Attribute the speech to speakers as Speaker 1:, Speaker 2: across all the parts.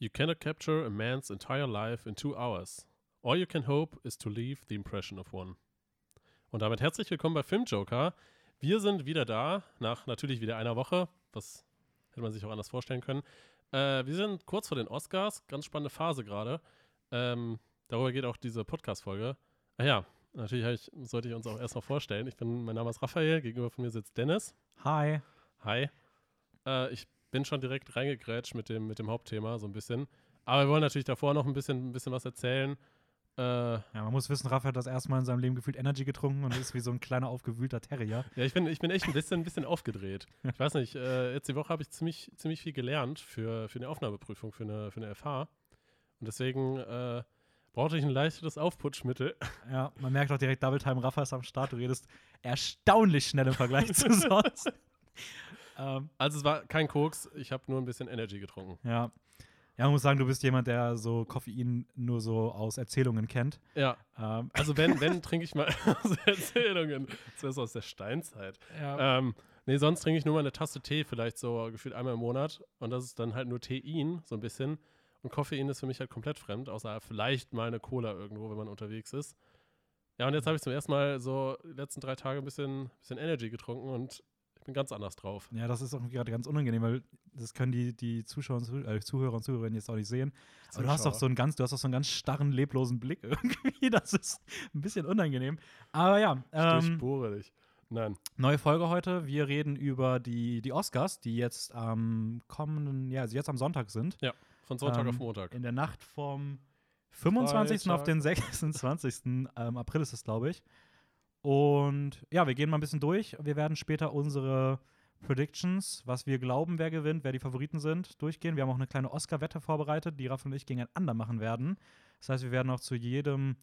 Speaker 1: You cannot capture a man's entire life in two hours. All you can hope is to leave the impression of one. Und damit herzlich willkommen bei Filmjoker. Wir sind wieder da, nach natürlich wieder einer Woche. Was hätte man sich auch anders vorstellen können. Äh, wir sind kurz vor den Oscars, ganz spannende Phase gerade. Ähm, darüber geht auch diese Podcast-Folge. Ah ja, natürlich ich, sollte ich uns auch erstmal vorstellen. Ich bin, mein Name ist Raphael, gegenüber von mir sitzt Dennis.
Speaker 2: Hi.
Speaker 1: Hi. Äh, ich bin schon direkt reingegrätscht mit dem, mit dem Hauptthema, so ein bisschen. Aber wir wollen natürlich davor noch ein bisschen, ein bisschen was erzählen.
Speaker 2: Äh, ja, man muss wissen, Raphael hat das erste Mal in seinem Leben gefühlt Energy getrunken und ist wie so ein kleiner aufgewühlter Terrier.
Speaker 1: Ja, ich bin, ich bin echt ein bisschen, ein bisschen aufgedreht. Ich weiß nicht, äh, jetzt die Woche habe ich ziemlich, ziemlich viel gelernt für, für eine Aufnahmeprüfung, für eine, für eine FH. Und deswegen äh, brauchte ich ein leichteres Aufputschmittel.
Speaker 2: Ja, man merkt auch direkt, Double Time Raphael ist am Start. Du redest erstaunlich schnell im Vergleich zu sonst.
Speaker 1: Ähm, also es war kein Koks, ich habe nur ein bisschen Energy getrunken.
Speaker 2: Ja. Ja, man muss sagen, du bist jemand, der so Koffein nur so aus Erzählungen kennt.
Speaker 1: Ja. Ähm. Also wenn, wenn trinke ich mal aus Erzählungen. Das wäre so aus der Steinzeit. Ja. Ähm, nee, sonst trinke ich nur mal eine Tasse Tee, vielleicht so gefühlt einmal im Monat. Und das ist dann halt nur Tein, so ein bisschen. Und Koffein ist für mich halt komplett fremd, außer vielleicht mal eine Cola irgendwo, wenn man unterwegs ist. Ja, und jetzt habe ich zum ersten Mal so die letzten drei Tage ein bisschen, bisschen Energy getrunken und bin ganz anders drauf.
Speaker 2: Ja, das ist auch gerade ganz unangenehm, weil das können die, die Zuschauer und äh, Zuhörer und Zuhörerinnen jetzt auch nicht sehen. Aber du hast doch so einen ganz, du hast doch so einen ganz starren, leblosen Blick irgendwie. Das ist ein bisschen unangenehm. Aber ja.
Speaker 1: Ähm, ich durchbohre dich. Nein.
Speaker 2: Neue Folge heute. Wir reden über die, die Oscars, die jetzt am kommenden, ja, also jetzt am Sonntag sind.
Speaker 1: Ja, von Sonntag ähm, auf Montag.
Speaker 2: In der Nacht vom 25. Freitag. auf den 26. ähm, April ist es, glaube ich. Und ja, wir gehen mal ein bisschen durch. Wir werden später unsere Predictions, was wir glauben, wer gewinnt, wer die Favoriten sind, durchgehen. Wir haben auch eine kleine Oscar-Wette vorbereitet, die Raff und ich gegeneinander machen werden. Das heißt, wir werden auch zu jedem,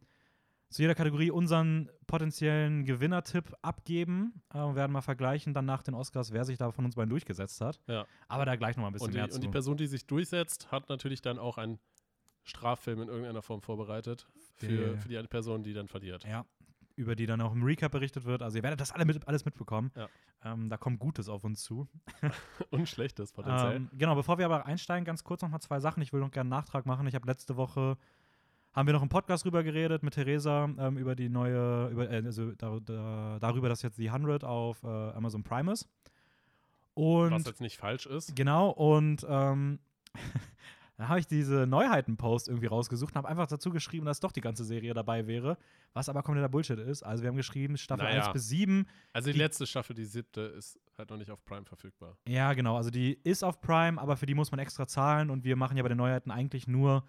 Speaker 2: zu jeder Kategorie unseren potenziellen Gewinnertipp abgeben äh, und werden mal vergleichen dann nach den Oscars, wer sich da von uns beiden durchgesetzt hat.
Speaker 1: Ja.
Speaker 2: Aber da gleich noch mal ein bisschen
Speaker 1: und die,
Speaker 2: mehr zu.
Speaker 1: Und die Person, die sich durchsetzt, hat natürlich dann auch einen Straffilm in irgendeiner Form vorbereitet für, für die Person, die dann verliert.
Speaker 2: Ja, über die dann auch im Recap berichtet wird. Also ihr werdet das alle mit, alles mitbekommen. Ja. Ähm, da kommt Gutes auf uns zu.
Speaker 1: Und Schlechtes potenziell.
Speaker 2: Ähm, genau, bevor wir aber einsteigen, ganz kurz noch mal zwei Sachen. Ich will noch gerne einen Nachtrag machen. Ich habe letzte Woche haben wir noch im Podcast drüber geredet mit Theresa ähm, über die neue, über, äh, also da, da, darüber, dass jetzt die 100 auf äh, Amazon Prime ist. Und,
Speaker 1: Was jetzt nicht falsch ist.
Speaker 2: Genau, und ähm, Dann habe ich diese Neuheiten-Post irgendwie rausgesucht und habe einfach dazu geschrieben, dass doch die ganze Serie dabei wäre, was aber kompletter Bullshit ist. Also wir haben geschrieben, Staffel naja. 1 bis 7.
Speaker 1: Also die, die, letzte Staffel, die siebte, ist halt noch nicht auf Prime verfügbar.
Speaker 2: Ja, genau. Also die ist auf Prime, aber für die muss man extra zahlen und wir machen ja bei den Neuheiten eigentlich nur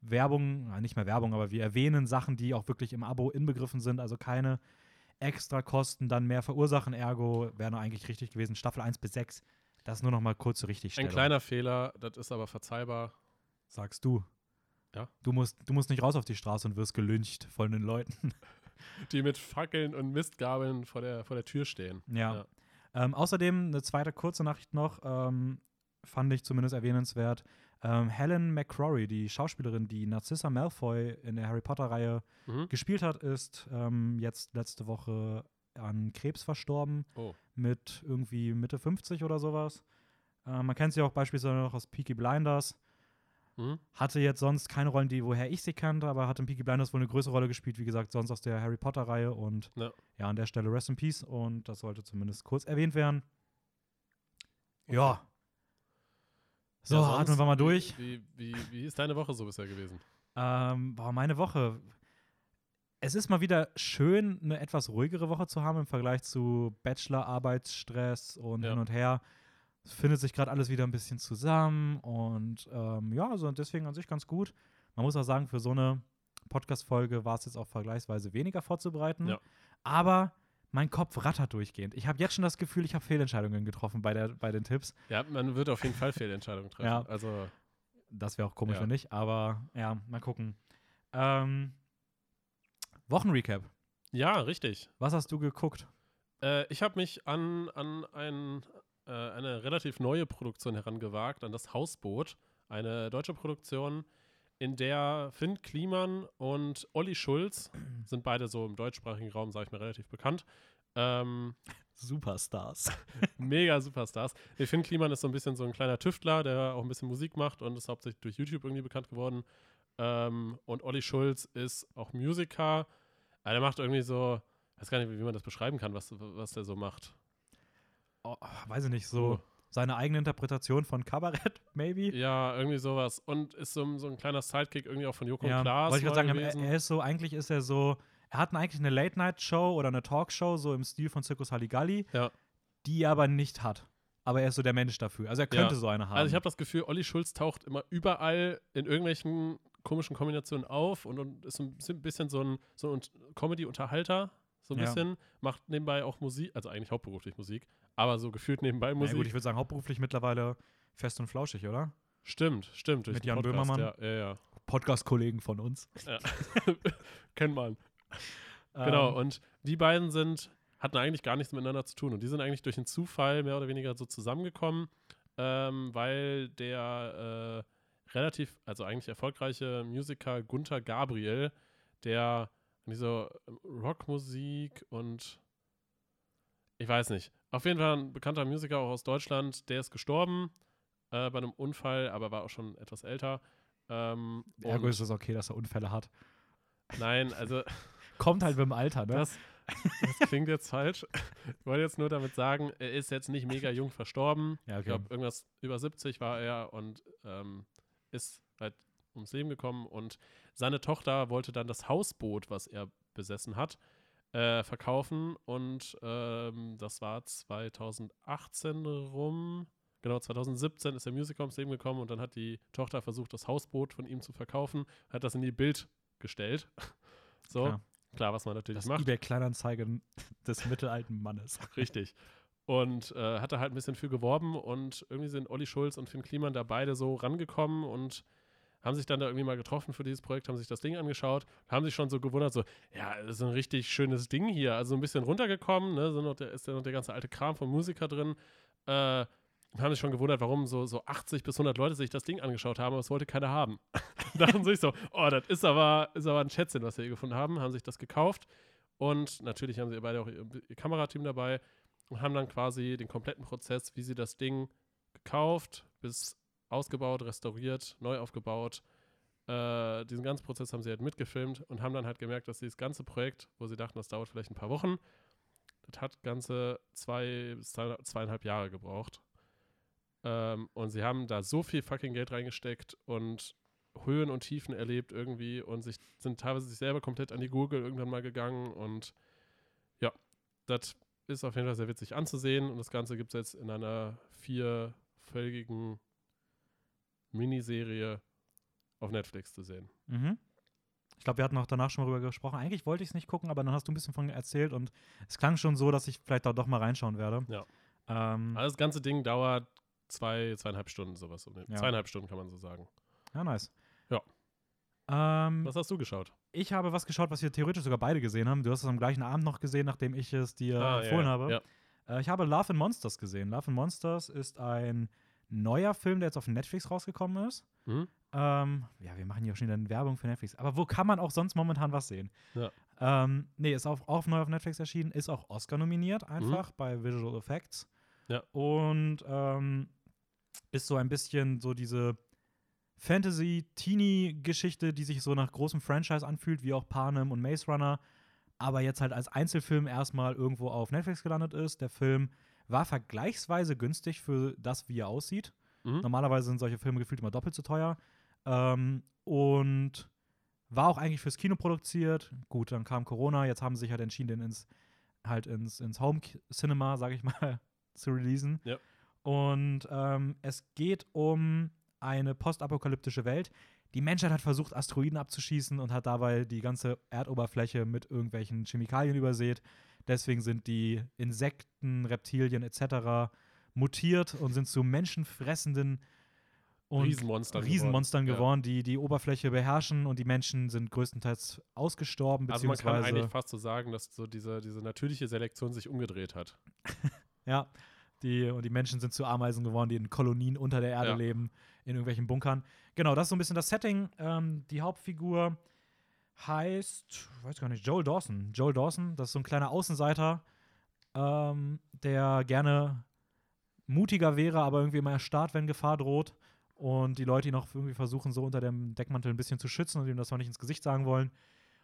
Speaker 2: Werbung, nicht mehr Werbung, aber wir erwähnen Sachen, die auch wirklich im Abo inbegriffen sind, also keine extra Kosten dann mehr verursachen, ergo wäre eigentlich richtig gewesen. Staffel 1 bis 6, das ist nur noch mal kurz zur Richtigstellung.
Speaker 1: Ein kleiner Fehler, das ist aber verzeihbar
Speaker 2: sagst du.
Speaker 1: Ja.
Speaker 2: Du musst, du musst nicht raus auf die Straße und wirst gelyncht von den Leuten.
Speaker 1: Die mit Fackeln und Mistgabeln vor der, vor der Tür stehen.
Speaker 2: Ja. ja. Ähm, außerdem eine zweite kurze Nachricht noch, ähm, fand ich zumindest erwähnenswert. Ähm, Helen McCrory, die Schauspielerin, die Narcissa Malfoy in der Harry Potter-Reihe mhm. gespielt hat, ist ähm, jetzt letzte Woche an Krebs verstorben.
Speaker 1: Oh.
Speaker 2: Mit irgendwie Mitte 50 oder sowas. Äh, man kennt sie auch beispielsweise noch aus Peaky Blinders. Mhm. Hatte jetzt sonst keine Rollen, die woher ich sie kannte, aber hat in Peaky Blinders wohl eine größere Rolle gespielt, wie gesagt, sonst aus der Harry Potter-Reihe. Und ja. ja. an der Stelle Rest in Peace und das sollte zumindest kurz erwähnt werden. Okay. Ja. So, ja, atmen wir mal durch.
Speaker 1: Wie, wie, wie, ist deine Woche so bisher gewesen?
Speaker 2: Ähm, boah, meine Woche. Es ist mal wieder schön, eine etwas ruhigere Woche zu haben im Vergleich zu Bachelor, Arbeitsstress und ja. hin und her findet sich gerade alles wieder ein bisschen zusammen und ähm, ja, also deswegen an sich ganz gut. Man muss auch sagen, für so eine Podcast-Folge war es jetzt auch vergleichsweise weniger vorzubereiten. Ja. Aber mein Kopf rattert durchgehend. Ich habe jetzt schon das Gefühl, ich habe Fehlentscheidungen getroffen bei, der, bei den Tipps.
Speaker 1: Ja, man wird auf jeden Fall Fehlentscheidungen treffen.
Speaker 2: ja.
Speaker 1: Also.
Speaker 2: Das wäre auch komisch, ja. wenn nicht, aber ja, mal gucken. Ähm, Wochenrecap.
Speaker 1: Ja, richtig.
Speaker 2: Was hast du geguckt?
Speaker 1: Äh, ich habe mich an, an ein, äh, eine relativ neue Produktion herangewagt, an das Hausboot. Eine deutsche Produktion, in der Finn Kliman und Olli Schulz sind beide so im deutschsprachigen Raum, sage ich mal, relativ bekannt, Ähm,
Speaker 2: Superstars.
Speaker 1: mega Superstars. Nee, Finn Kliman ist so ein bisschen so ein kleiner Tüftler, der auch ein bisschen Musik macht und ist hauptsächlich durch YouTube irgendwie bekannt geworden. Ähm, und Olli Schulz ist auch Musiker. Aber der macht irgendwie so, weiß gar nicht, wie man das beschreiben kann, was, was der so macht.
Speaker 2: Oh, weiß ich nicht, so
Speaker 1: Oh.
Speaker 2: seine eigene Interpretation von Kabarett, maybe.
Speaker 1: Ja, irgendwie sowas. Und ist so, so ein kleiner Sidekick irgendwie auch von Joko
Speaker 2: Ja,
Speaker 1: Klaas.
Speaker 2: wollte ich gerade sagen, er, er ist so, eigentlich ist er so, er hat eigentlich eine Late-Night-Show oder eine Talkshow, so im Stil von Circus Halligalli,
Speaker 1: Ja.
Speaker 2: die er aber nicht hat. Aber er ist so der Mensch dafür. Also er könnte
Speaker 1: Ja.
Speaker 2: so eine haben.
Speaker 1: Also ich habe das Gefühl, Olli Schulz taucht immer überall in irgendwelchen komischen Kombinationen auf und, und ist ein bisschen- so ein, so ein Comedy-Unterhalter, so ein
Speaker 2: Ja.
Speaker 1: bisschen, macht nebenbei auch Musik, also eigentlich hauptberuflich Musik, aber so gefühlt nebenbei Musik.
Speaker 2: gut, ich würde sagen, hauptberuflich mittlerweile fest und flauschig, oder?
Speaker 1: stimmt, stimmt.
Speaker 2: Mit Jan
Speaker 1: Podcast,
Speaker 2: Böhmermann.
Speaker 1: Ja, ja,
Speaker 2: Podcast-Kollegen von uns.
Speaker 1: ja. Kennt man. Genau,
Speaker 2: Ähm,
Speaker 1: und die beiden sind, hatten eigentlich gar nichts miteinander zu tun. Und die sind eigentlich durch einen Zufall mehr oder weniger so zusammengekommen, ähm, weil der äh, relativ, also eigentlich erfolgreiche Musiker Gunther Gabriel, der so ähm, Rockmusik und ich weiß nicht, auf jeden Fall ein bekannter Musiker auch aus Deutschland, der ist gestorben äh, bei einem Unfall, aber war auch schon etwas älter. Ähm,
Speaker 2: Ergo ist es okay, dass er Unfälle hat.
Speaker 1: nein, also
Speaker 2: Kommt halt mit dem Alter, ne?
Speaker 1: das, das klingt jetzt falsch. Ich wollte jetzt nur damit sagen, er ist jetzt nicht mega jung verstorben.
Speaker 2: ja,
Speaker 1: Ich glaube, irgendwas über 70 war er und ähm, ist halt ums Leben gekommen. Und seine Tochter wollte dann das Hausboot, was er besessen hat, äh, verkaufen. Und ähm, das war 2018 rum. Genau, 2017 ist der Musiker ums Leben gekommen und dann hat die Tochter versucht, das Hausboot von ihm zu verkaufen, hat das in die Bild gestellt. So,
Speaker 2: Klar.
Speaker 1: klar, was man natürlich
Speaker 2: Das
Speaker 1: macht.
Speaker 2: eBay-Kleinanzeigen des mittelalten Mannes.
Speaker 1: Richtig. Und äh, hat da halt ein bisschen für geworben und irgendwie sind Olli Schulz und Finn Kliman da beide so rangekommen und haben sich dann da irgendwie mal getroffen für dieses Projekt, haben sich das Ding angeschaut, haben sich schon so gewundert, so, ja, das ist ein richtig schönes Ding hier. Also ein bisschen runtergekommen, ne, sind noch der, ist ja noch der ganze alte Kram vom Musiker drin. Äh, haben sich schon gewundert, warum so, so 80 bis 100 Leute sich das Ding angeschaut haben, aber es wollte keiner haben. Dachten sich so, oh, das ist aber, ist aber ein Schätzchen, was wir hier gefunden haben, haben sich das gekauft und natürlich haben sie beide auch ihr, ihr Kamerateam dabei und haben dann quasi den kompletten Prozess, wie sie das Ding gekauft, bis ausgebaut, restauriert, neu aufgebaut. Äh, diesen ganzen Prozess haben sie halt mitgefilmt und haben dann halt gemerkt, dass dieses ganze Projekt, wo sie dachten, das dauert vielleicht ein paar Wochen, das hat ganze zwei zweieinhalb Jahre gebraucht. Ähm, und sie haben da so viel fucking Geld reingesteckt und Höhen und Tiefen erlebt irgendwie und sich, sind teilweise sich selber komplett an die Gurgel irgendwann mal gegangen und ja, das ist auf jeden Fall sehr witzig anzusehen und das Ganze gibt es jetzt in einer vierfolgigen Miniserie auf Netflix zu sehen.
Speaker 2: Mhm. Ich glaube, wir hatten auch danach schon mal drüber gesprochen. Eigentlich wollte ich es nicht gucken, aber dann hast du ein bisschen von erzählt und es klang schon so, dass ich vielleicht da doch mal reinschauen werde.
Speaker 1: Ja.
Speaker 2: Ähm,
Speaker 1: Also das ganze Ding dauert zwei, zweieinhalb Stunden, sowas. Um
Speaker 2: Ja.
Speaker 1: Zweieinhalb Stunden kann man so sagen.
Speaker 2: ja, nice.
Speaker 1: Ja.
Speaker 2: Ähm,
Speaker 1: Was hast du geschaut?
Speaker 2: ich habe was geschaut, was wir theoretisch sogar beide gesehen haben. Du hast es am gleichen Abend noch gesehen, nachdem ich es dir
Speaker 1: Ah,
Speaker 2: empfohlen
Speaker 1: ja,
Speaker 2: habe.
Speaker 1: ja.
Speaker 2: Äh, ich habe Love and Monsters gesehen. Love and Monsters ist ein neuer Film, der jetzt auf Netflix rausgekommen ist.
Speaker 1: Mhm.
Speaker 2: Ähm, ja, wir machen hier auch schon wieder Werbung für Netflix. Aber wo kann man auch sonst momentan was sehen?
Speaker 1: Ja.
Speaker 2: Ähm, nee, ist auch, auch neu auf Netflix erschienen, ist auch Oscar nominiert, einfach bei Visual Effects.
Speaker 1: Ja.
Speaker 2: Und ähm, ist so ein bisschen so diese Fantasy-Teenie-Geschichte, die sich so nach großem Franchise anfühlt, wie auch Panem und Maze Runner, aber jetzt halt als Einzelfilm erstmal irgendwo auf Netflix gelandet ist. Der Film war vergleichsweise günstig für das, wie er aussieht.
Speaker 1: Mhm.
Speaker 2: Normalerweise sind solche Filme gefühlt immer doppelt so teuer. Ähm, und war auch eigentlich fürs Kino produziert. Gut, dann kam Corona, jetzt haben sie sich halt entschieden, den ins, halt ins, ins Home Cinema, sage ich mal, zu releasen.
Speaker 1: Ja.
Speaker 2: Und ähm, es geht um eine postapokalyptische Welt. Die Menschheit hat versucht, Asteroiden abzuschießen und hat dabei die ganze Erdoberfläche mit irgendwelchen Chemikalien übersät. Deswegen sind die Insekten, Reptilien etc. mutiert und sind zu menschenfressenden und
Speaker 1: Riesenmonstern.
Speaker 2: Riesenmonstern
Speaker 1: geworden.
Speaker 2: geworden, die die Oberfläche beherrschen und die Menschen sind größtenteils ausgestorben,
Speaker 1: Ja. Also man kann
Speaker 2: beziehungsweise
Speaker 1: eigentlich fast so sagen, dass so diese, diese natürliche Selektion sich umgedreht hat.
Speaker 2: ja, die, und die Menschen sind zu Ameisen geworden, die in Kolonien unter der Erde
Speaker 1: Ja.
Speaker 2: leben, in irgendwelchen Bunkern. Genau, das ist so ein bisschen das Setting. Ähm, die Hauptfigur heißt, weiß gar nicht, Joel Dawson. Joel Dawson, das ist so ein kleiner Außenseiter, ähm, der gerne mutiger wäre, aber irgendwie immer erstarrt, wenn Gefahr droht. Und die Leute ihn auch irgendwie versuchen, so unter dem Deckmantel ein bisschen zu schützen und ihm das noch nicht ins Gesicht sagen wollen.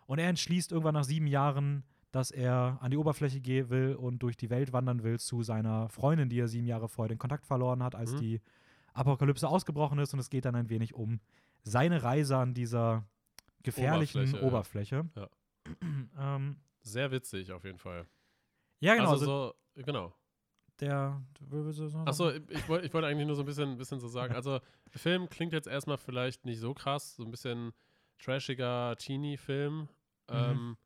Speaker 2: Und er entschließt irgendwann nach sieben Jahren, dass er an die Oberfläche gehen will und durch die Welt wandern will zu seiner Freundin, die er sieben Jahre vorher den Kontakt verloren hat, als
Speaker 1: Mhm.
Speaker 2: die Apokalypse ausgebrochen ist. Und es geht dann ein wenig um seine Reise an dieser gefährlichen
Speaker 1: Oberfläche,
Speaker 2: Oberfläche.
Speaker 1: ja.
Speaker 2: ähm,
Speaker 1: Sehr witzig auf jeden Fall.
Speaker 2: ja, genau.
Speaker 1: also,
Speaker 2: Also,
Speaker 1: so, genau.
Speaker 2: der.
Speaker 1: Achso, ich, ich wollte ich wollte eigentlich nur so ein bisschen, bisschen so sagen. Also, der Film klingt jetzt erstmal vielleicht nicht so krass, so ein bisschen trashiger Teenie-Film. Ähm,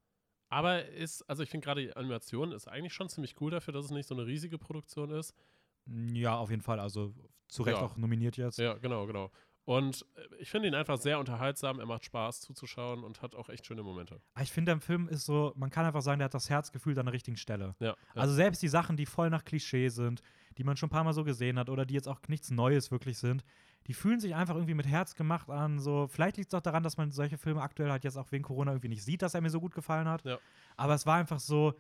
Speaker 1: aber ist, also ich finde gerade die Animation ist eigentlich schon ziemlich cool dafür, dass es nicht so eine riesige Produktion ist.
Speaker 2: Ja, auf jeden Fall. Also zu Recht
Speaker 1: Ja.
Speaker 2: auch nominiert jetzt.
Speaker 1: Ja, genau, genau. Und äh, ich finde ihn einfach sehr unterhaltsam, er macht Spaß zuzuschauen und hat auch echt schöne Momente.
Speaker 2: Aber Ich finde, der Film ist so, man kann einfach sagen, der hat das Herzgefühl an der richtigen Stelle.
Speaker 1: Ja, ja.
Speaker 2: Also selbst die Sachen, die voll nach Klischee sind, die man schon ein paar Mal so gesehen hat oder die jetzt auch nichts Neues wirklich sind, die fühlen sich einfach irgendwie mit Herz gemacht an. So, vielleicht liegt es auch daran, dass man solche Filme aktuell halt jetzt auch wegen Corona irgendwie nicht sieht, dass er mir so gut gefallen hat.
Speaker 1: Ja.
Speaker 2: Aber es war einfach so,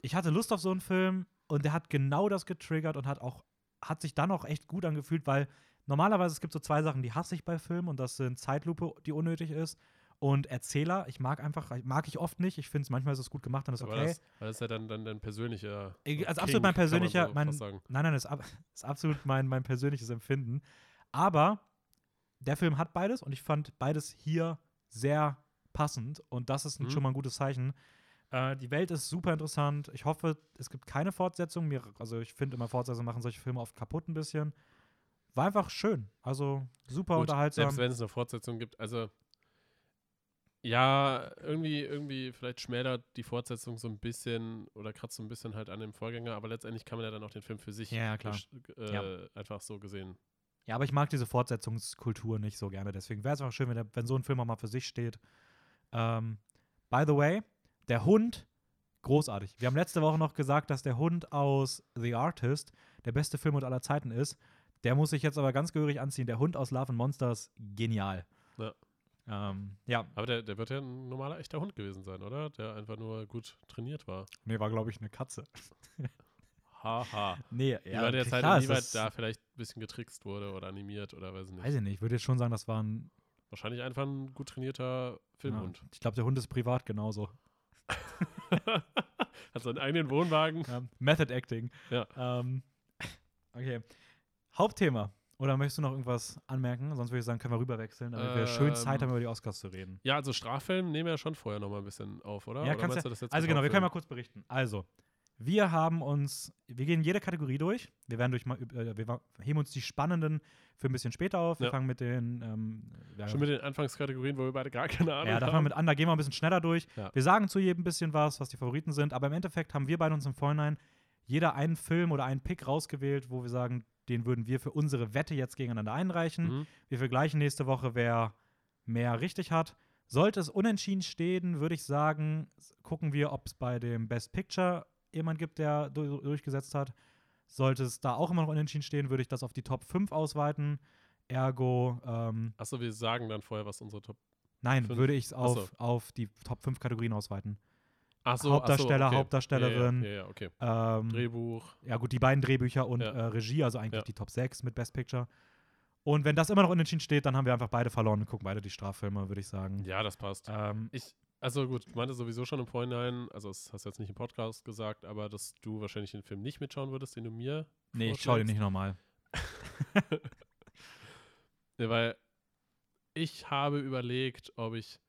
Speaker 2: ich hatte Lust auf so einen Film und der hat genau das getriggert und hat auch, hat sich dann auch echt gut angefühlt, weil normalerweise es gibt so zwei Sachen, die hasse ich bei Filmen und das sind Zeitlupe, die unnötig ist. Und Erzähler, ich mag einfach, mag ich oft nicht. Ich finde es manchmal ist es gut gemacht, dann ist
Speaker 1: Aber
Speaker 2: okay.
Speaker 1: das, weil das ist ja dann, dann dein persönlicher.
Speaker 2: Ich- also
Speaker 1: King,
Speaker 2: absolut mein persönlicher,
Speaker 1: so
Speaker 2: mein, nein, nein, das ist, ab, ist absolut mein, mein persönliches Empfinden. Aber der Film hat beides und ich fand beides hier sehr passend und das ist
Speaker 1: Mhm.
Speaker 2: schon mal ein gutes Zeichen. Äh, die Welt ist super interessant. Ich hoffe, es gibt keine Fortsetzung. Mir, also ich finde immer Fortsetzungen machen solche Filme oft kaputt ein bisschen. War einfach schön. Also super
Speaker 1: Gut,
Speaker 2: unterhaltsam.
Speaker 1: Selbst wenn es eine Fortsetzung gibt, also ja, irgendwie, irgendwie, vielleicht schmälert die Fortsetzung so ein bisschen oder kratzt so ein bisschen halt an dem Vorgänger, aber letztendlich kann man ja dann auch den Film für sich
Speaker 2: Ja,
Speaker 1: äh,
Speaker 2: Ja.
Speaker 1: einfach so gesehen.
Speaker 2: Ja, aber ich mag diese Fortsetzungskultur nicht so gerne. Deswegen wäre es einfach schön, wenn, der, wenn so ein Film auch mal für sich steht. Ähm, by the way, der Hund, großartig. Wir haben letzte Woche noch gesagt, dass der Hund aus The Artist der beste Film aller Zeiten ist. Der muss sich jetzt aber ganz gehörig anziehen. Der Hund aus Love and Monsters, genial.
Speaker 1: Ja.
Speaker 2: Ähm, ja,
Speaker 1: Aber der, der wird ja ein normaler, echter Hund gewesen sein, oder? Der einfach nur gut trainiert war.
Speaker 2: nee, war glaube ich eine Katze.
Speaker 1: Haha.
Speaker 2: Nee,
Speaker 1: weit jetzt halt
Speaker 2: klar ist
Speaker 1: inwieweit
Speaker 2: das-
Speaker 1: da vielleicht ein bisschen getrickst wurde oder animiert oder weiß ich nicht.
Speaker 2: Weiß ich nicht, ich würde jetzt schon sagen, das war ein
Speaker 1: Wahrscheinlich einfach ein gut trainierter Filmhund.
Speaker 2: Ja, ich glaube, der Hund ist privat genauso.
Speaker 1: Hat seinen eigenen Wohnwagen.
Speaker 2: Ja, Method Acting.
Speaker 1: Ja.
Speaker 2: Ähm, okay. Hauptthema. Oder möchtest du noch irgendwas anmerken? Sonst würde ich sagen, können wir rüberwechseln, damit wir schön Zeit
Speaker 1: Ähm,
Speaker 2: haben, über die Oscars zu reden.
Speaker 1: Ja, also Straffilm nehmen wir ja schon vorher noch mal ein bisschen auf, oder?
Speaker 2: Ja,
Speaker 1: oder
Speaker 2: kannst
Speaker 1: du das jetzt
Speaker 2: Also genau, wir können mal kurz berichten. Also, wir haben uns, wir gehen jede Kategorie durch. Wir werden durch äh, wir heben uns die spannenden für ein bisschen später auf. Wir
Speaker 1: Ja.
Speaker 2: fangen mit den, ähm, ja,
Speaker 1: Schon mit den Anfangskategorien, wo wir beide gar keine Ahnung
Speaker 2: ja, da fangen wir
Speaker 1: haben.
Speaker 2: mit an, da gehen wir ein bisschen schneller durch.
Speaker 1: Ja.
Speaker 2: Wir sagen zu jedem ein bisschen was, was die Favoriten sind, aber im Endeffekt haben wir beide uns im Vorhinein jeder einen Film oder einen Pick rausgewählt, wo wir sagen, den würden wir für unsere Wette jetzt gegeneinander einreichen.
Speaker 1: Mhm.
Speaker 2: Wir vergleichen nächste Woche, wer mehr richtig hat. Sollte es unentschieden stehen, würde ich sagen, gucken wir, ob es bei dem Best Picture jemand gibt, der du durchgesetzt hat. Sollte es da auch immer noch unentschieden stehen, würde ich das auf die Top 5 ausweiten. Ergo, ähm,
Speaker 1: Achso, wir sagen dann vorher, was unsere Top.
Speaker 2: nein,
Speaker 1: Fünf.
Speaker 2: würde ich es auf,
Speaker 1: Ach so.
Speaker 2: auf die Top 5 Kategorien ausweiten.
Speaker 1: Achso,
Speaker 2: Hauptdarsteller,
Speaker 1: okay.
Speaker 2: Hauptdarstellerin.
Speaker 1: Ja, ja, ja, okay.
Speaker 2: Ähm,
Speaker 1: Drehbuch.
Speaker 2: ja, gut, die beiden Drehbücher und äh, Regie, also eigentlich die Top 6 mit Best Picture. Und wenn das immer noch unentschieden steht, dann haben wir einfach beide verloren und gucken beide die Straffilme, würde ich sagen.
Speaker 1: Ja, das passt.
Speaker 2: Ähm,
Speaker 1: Ich, also gut, ich meinte sowieso schon im Vorhinein, also das hast du jetzt nicht im Podcast gesagt, aber dass du wahrscheinlich den Film nicht mitschauen würdest, den du mir.
Speaker 2: nee, ich schaue den nicht nochmal.
Speaker 1: Ja, weil ich habe überlegt, ob ich.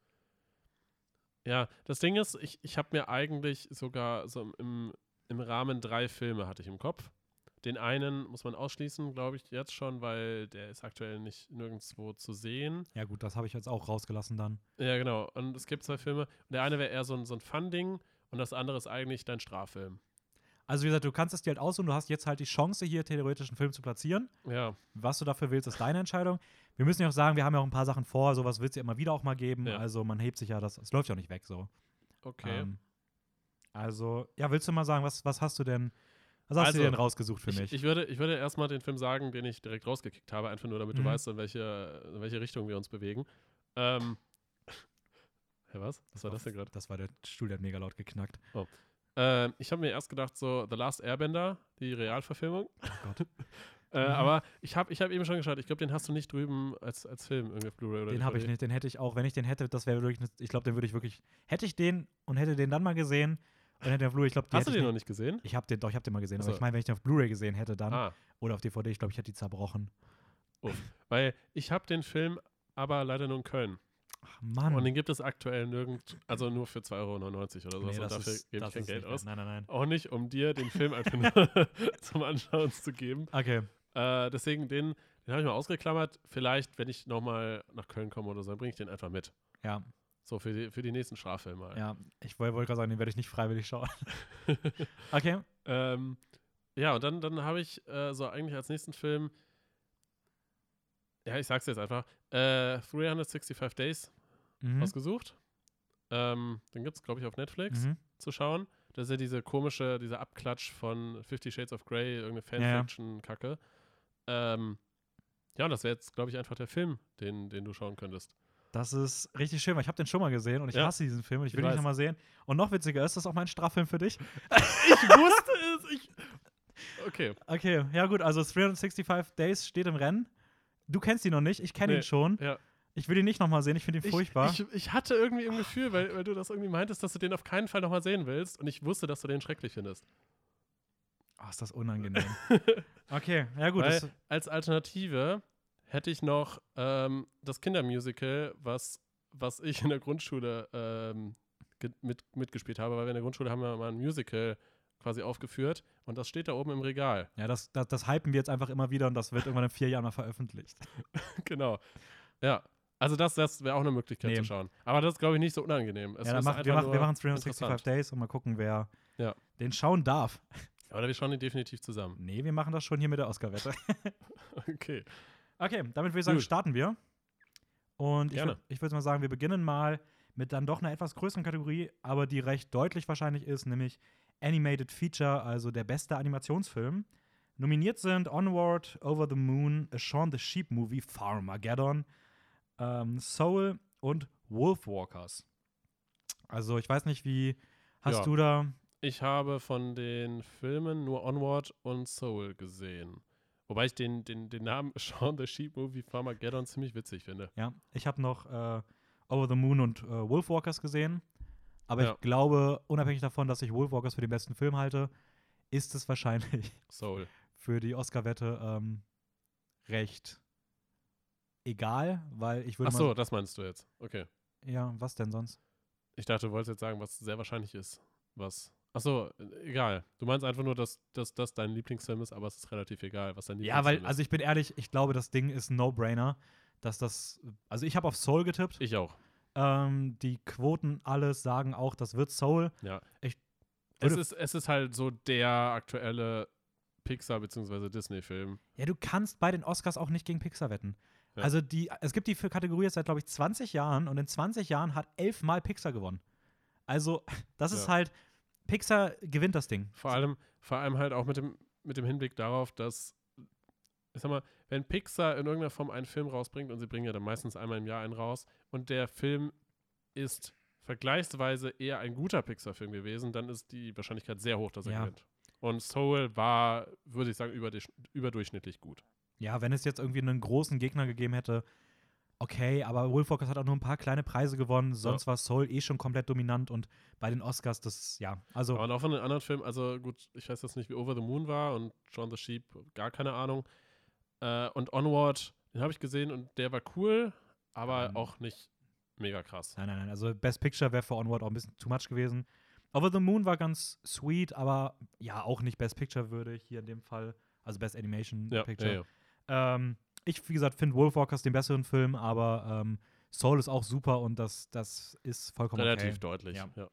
Speaker 1: Ja, das Ding ist, ich, ich habe mir eigentlich sogar so im, im Rahmen drei Filme hatte ich im Kopf. Den einen muss man ausschließen, glaube ich, jetzt schon, weil der ist aktuell nicht nirgendwo zu sehen.
Speaker 2: Ja, gut, das habe ich jetzt auch rausgelassen dann.
Speaker 1: Ja, genau. Und es gibt zwei Filme. Und der eine wäre eher so ein, so ein Fun-Ding und das andere ist eigentlich dein Straffilm.
Speaker 2: Also, wie gesagt, du kannst es dir halt aussuchen. Du hast jetzt halt die Chance, hier theoretisch einen Film zu platzieren.
Speaker 1: Ja,
Speaker 2: Was du dafür willst, ist deine Entscheidung. Wir müssen ja auch sagen, wir haben ja auch ein paar Sachen vor. Sowas wird es ja immer wieder auch mal geben.
Speaker 1: Ja.
Speaker 2: Also, man hebt sich ja das. Es läuft ja auch nicht weg so.
Speaker 1: okay.
Speaker 2: Ähm, also, ja, willst du mal sagen, was, was hast du denn, was hast
Speaker 1: Also,
Speaker 2: du denn rausgesucht für
Speaker 1: ich,
Speaker 2: mich?
Speaker 1: Ich würde, ich würde erstmal den Film sagen, den ich direkt rausgekickt habe, einfach nur damit
Speaker 2: Mhm.
Speaker 1: du weißt, in welche, in welche Richtung wir uns bewegen. Ähm. Hä, was? Was war das denn gerade?
Speaker 2: Das war der Stuhl, der hat mega laut geknackt.
Speaker 1: Äh, ich habe mir erst gedacht, so The Last Airbender, die Realverfilmung.
Speaker 2: Oh Gott.
Speaker 1: Äh,
Speaker 2: Mhm.
Speaker 1: Aber ich habe ich hab eben schon geschaut, ich glaube, den hast du nicht drüben als, als Film irgendwie auf Blu-ray oder
Speaker 2: Den habe ich nicht, den hätte ich auch, wenn ich den hätte, das wäre wirklich, ne- ich glaube, den würde ich wirklich, hätte ich den und hätte den dann mal gesehen den auf Blu-ray, ich glaube,
Speaker 1: Hast du den noch nicht gesehen?
Speaker 2: Ich habe den, doch, ich habe den mal gesehen,
Speaker 1: Ach
Speaker 2: aber
Speaker 1: so.
Speaker 2: ich meine, wenn ich den auf Blu-ray gesehen hätte dann
Speaker 1: Ah,
Speaker 2: oder auf DVD, ich glaube, ich hätte die zerbrochen.
Speaker 1: weil ich habe den Film aber leider nur in Köln.
Speaker 2: Ach Mann.
Speaker 1: Und den gibt es aktuell nirgend, also nur für 2,99 Euro oder sowas.
Speaker 2: Nee,
Speaker 1: und dafür gebe ich kein Geld aus.
Speaker 2: Nein, nein, nein.
Speaker 1: Auch nicht, um dir den Film einfach nur zum Anschauen zu geben.
Speaker 2: Okay.
Speaker 1: Äh, deswegen, den, den habe ich mal ausgeklammert. Vielleicht, wenn ich nochmal nach Köln komme oder so, dann bringe ich den einfach mit.
Speaker 2: Ja,
Speaker 1: So für die, für die nächsten Straffilme. halt.
Speaker 2: ja. Ich wollte wollte gerade sagen, den werde ich nicht freiwillig schauen. okay.
Speaker 1: Ähm, ja, und dann, dann habe ich äh, so eigentlich als nächsten Film, ja, ich sag's jetzt einfach, äh, 365 Days
Speaker 2: Mhm.
Speaker 1: ausgesucht. Ähm, den gibt's, glaube ich, auf Netflix
Speaker 2: Mhm.
Speaker 1: zu schauen. Das ist ja diese komische, dieser Abklatsch von Fifty Shades of Grey, irgendeine
Speaker 2: Ja, ja.
Speaker 1: Fanfiction-Kacke. Ähm, ja, und das wäre jetzt, glaube ich, einfach der Film, den, den du schauen könntest.
Speaker 2: Das ist richtig schön, weil ich habe den schon mal gesehen und ich
Speaker 1: Ja.
Speaker 2: hasse diesen Film und ich
Speaker 1: Ich
Speaker 2: will ihn
Speaker 1: weiß.
Speaker 2: nochmal sehen. Und noch witziger, ist das auch mein Straffilm für dich?
Speaker 1: Ich wusste es! Ich okay.
Speaker 2: Okay, ja gut, also 365 Days steht im Rennen. Du kennst ihn noch nicht, ich kenne ihn
Speaker 1: Nee,
Speaker 2: schon.
Speaker 1: ja.
Speaker 2: Ich will ihn nicht nochmal sehen, ich finde ihn furchtbar.
Speaker 1: Ich, ich, ich hatte irgendwie im Gefühl, weil, weil du das irgendwie meintest, dass du den auf keinen Fall nochmal sehen willst und ich wusste, dass du den schrecklich findest.
Speaker 2: oh, ist das unangenehm. okay, ja gut.
Speaker 1: weil als Alternative hätte ich noch ähm, das Kindermusical, was, was ich in der Grundschule ähm, mit, mitgespielt habe, weil wir in der Grundschule haben wir mal ein Musical quasi aufgeführt und das steht da oben im Regal.
Speaker 2: ja, das, das, das hypen wir jetzt einfach immer wieder und das wird irgendwann in vier Jahren mal veröffentlicht.
Speaker 1: genau. Ja. Also das, das wäre auch eine Möglichkeit
Speaker 2: Nee.
Speaker 1: zu schauen. Aber das ist, glaube ich, nicht so unangenehm. Es
Speaker 2: ja, dann machen, wir, machen, wir machen 365
Speaker 1: interessant.
Speaker 2: Days und mal gucken, wer
Speaker 1: Ja.
Speaker 2: den schauen darf.
Speaker 1: Aber wir schauen ihn definitiv zusammen.
Speaker 2: Nee, wir machen das schon hier mit der Oscar-Wette.
Speaker 1: Okay.
Speaker 2: Okay, damit würde ich sagen,
Speaker 1: Gut.
Speaker 2: starten wir. Und ich,
Speaker 1: Gerne.
Speaker 2: ich würde mal sagen, wir beginnen mal mit dann doch einer etwas größeren Kategorie, aber die recht deutlich wahrscheinlich ist, nämlich Animated Feature, also der beste Animationsfilm. Nominiert sind Onward, Over the Moon, A Shaun the Sheep Movie, Farmageddon, ähm, Soul und Wolfwalkers. Also ich weiß nicht, wie hast
Speaker 1: Ja.
Speaker 2: du da
Speaker 1: Ich habe von den Filmen nur Onward und Soul gesehen. Wobei ich den, den, den Namen Shaun the Sheep Movie Farmageddon ziemlich witzig finde.
Speaker 2: Ja, ich habe noch äh, Over the Moon und äh, Wolfwalkers gesehen. Aber
Speaker 1: Ja.
Speaker 2: ich glaube, unabhängig davon, dass ich Wolfwalkers für den besten Film halte, ist es wahrscheinlich
Speaker 1: Soul.
Speaker 2: für die Oscar-Wette ähm, recht egal, weil ich würde
Speaker 1: Ach so, das meinst du jetzt. Okay.
Speaker 2: Ja, was denn sonst?
Speaker 1: Ich dachte, du wolltest jetzt sagen, was sehr wahrscheinlich ist. Was. Ach so, äh, egal. Du meinst einfach nur, dass, das dein Lieblingsfilm ist, aber es ist relativ egal, was dein
Speaker 2: Ja,
Speaker 1: Lieblingsfilm
Speaker 2: weil, also ich bin ehrlich, ich glaube, das Ding ist ein No-Brainer, dass das. Also ich habe auf Soul getippt.
Speaker 1: ist. Ich auch.
Speaker 2: Ähm, die Quoten, alles sagen auch, das wird Soul.
Speaker 1: Ja.
Speaker 2: Ich
Speaker 1: es, ist, es ist halt so der aktuelle Pixar- bzw. Disney-Film.
Speaker 2: Ja, du kannst bei den Oscars auch nicht gegen Pixar wetten.
Speaker 1: Ja.
Speaker 2: Also die, es gibt die für Kategorie jetzt seit, glaube ich, 20 Jahren und in 20 Jahren hat elfmal Pixar gewonnen. Also, das ist
Speaker 1: Ja.
Speaker 2: halt, Pixar gewinnt das Ding.
Speaker 1: Vor allem, vor allem halt auch mit dem, mit dem Hinblick darauf, dass, ich sag mal, wenn Pixar in irgendeiner Form einen Film rausbringt, und sie bringen ja dann meistens einmal im Jahr einen raus, und der Film ist vergleichsweise eher ein guter Pixar-Film gewesen, dann ist die Wahrscheinlichkeit sehr hoch, dass er
Speaker 2: Ja.
Speaker 1: gewinnt. Und Soul war, würde ich sagen, überdurch- überdurchschnittlich gut.
Speaker 2: Ja, wenn es jetzt irgendwie einen großen Gegner gegeben hätte, okay, aber Wolfwalkers hat auch nur ein paar kleine Preise gewonnen, sonst war Soul eh schon komplett dominant und bei den Oscars, das, ja, also,
Speaker 1: Aber auch von den anderen Filmen, also gut, ich weiß jetzt nicht, wie Over the Moon war und Shaun the Sheep, gar keine Ahnung. Äh, und Onward, den habe ich gesehen und der war cool, aber
Speaker 2: Ähm.
Speaker 1: auch nicht mega krass.
Speaker 2: nein, nein, nein, also Best Picture wäre für Onward auch ein bisschen too much gewesen. Over the Moon war ganz sweet, aber ja, auch nicht Best Picture würdig hier in dem Fall, also Best Animation
Speaker 1: Ja,
Speaker 2: Picture.
Speaker 1: ja, ja.
Speaker 2: Ähm, ich, wie gesagt, finde Wolfwalkers den besseren Film, aber ähm, Soul ist auch super und das, das ist vollkommen
Speaker 1: relativ
Speaker 2: okay.
Speaker 1: deutlich.
Speaker 2: Ja.
Speaker 1: Ja.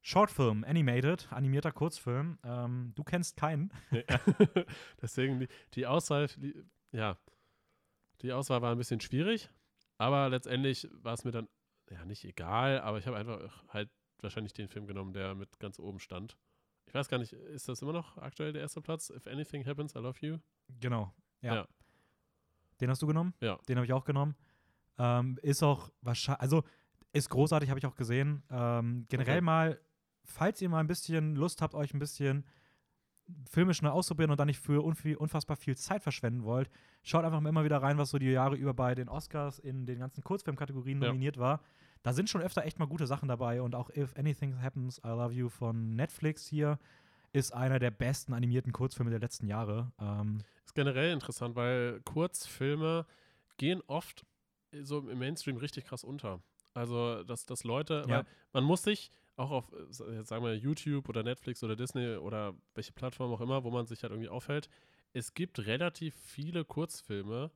Speaker 2: Shortfilm, animated, animierter Kurzfilm. Ähm, du kennst keinen.
Speaker 1: Nee. Deswegen die, die Auswahl, die, ja, die Auswahl war ein bisschen schwierig, aber letztendlich war es mir dann ja nicht egal, aber ich habe einfach halt wahrscheinlich den Film genommen, der mit ganz oben stand. Ich weiß gar nicht, ist das immer noch aktuell der erste Platz? If Anything Happens, I Love You?
Speaker 2: Genau. Ja.
Speaker 1: Ja.
Speaker 2: Den hast du genommen?
Speaker 1: Ja.
Speaker 2: Den habe ich auch genommen. Ähm, ist auch wahrscheinlich, also ist großartig, habe ich auch gesehen. Ähm, generell
Speaker 1: Okay.
Speaker 2: mal falls ihr mal ein bisschen Lust habt, euch ein bisschen filmisch neu ausprobieren und dann nicht für unfassbar viel Zeit verschwenden wollt, schaut einfach immer wieder rein, was so die Jahre über bei den Oscars in den ganzen Kurzfilmkategorien ja. nominiert war. Da sind schon öfter echt mal gute Sachen dabei und auch If Anything Happens, I Love You von Netflix hier ist einer der besten animierten Kurzfilme der letzten Jahre. Ähm,
Speaker 1: ist generell interessant, weil Kurzfilme gehen oft so im Mainstream richtig krass unter. Also, dass, dass Leute, ja. man muss sich auch auf, sagen wir YouTube oder Netflix oder Disney oder welche Plattform auch immer, wo man sich halt irgendwie aufhält, es gibt relativ viele Kurzfilme,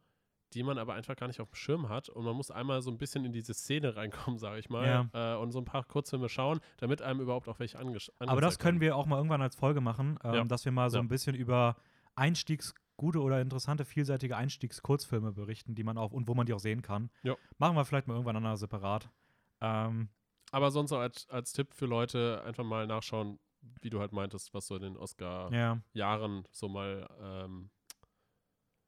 Speaker 1: die man aber einfach gar nicht auf dem Schirm hat. Und man muss einmal so ein bisschen in diese Szene reinkommen, sage ich mal, ja. äh, und so ein paar Kurzfilme schauen, damit einem überhaupt auch welche angeschaut
Speaker 2: Aber das können wir auch mal irgendwann als Folge machen, ähm, ja. dass wir mal so ja. ein bisschen über Einstiegs gute oder interessante, vielseitige Einstiegskurzfilme berichten, die man auch und wo man die auch sehen kann. Machen wir vielleicht mal irgendwann anders separat. Ähm,
Speaker 1: Aber sonst auch als, als Tipp für Leute einfach mal nachschauen, wie du halt meintest, was so in den Oscar-Jahren ja. so mal ähm,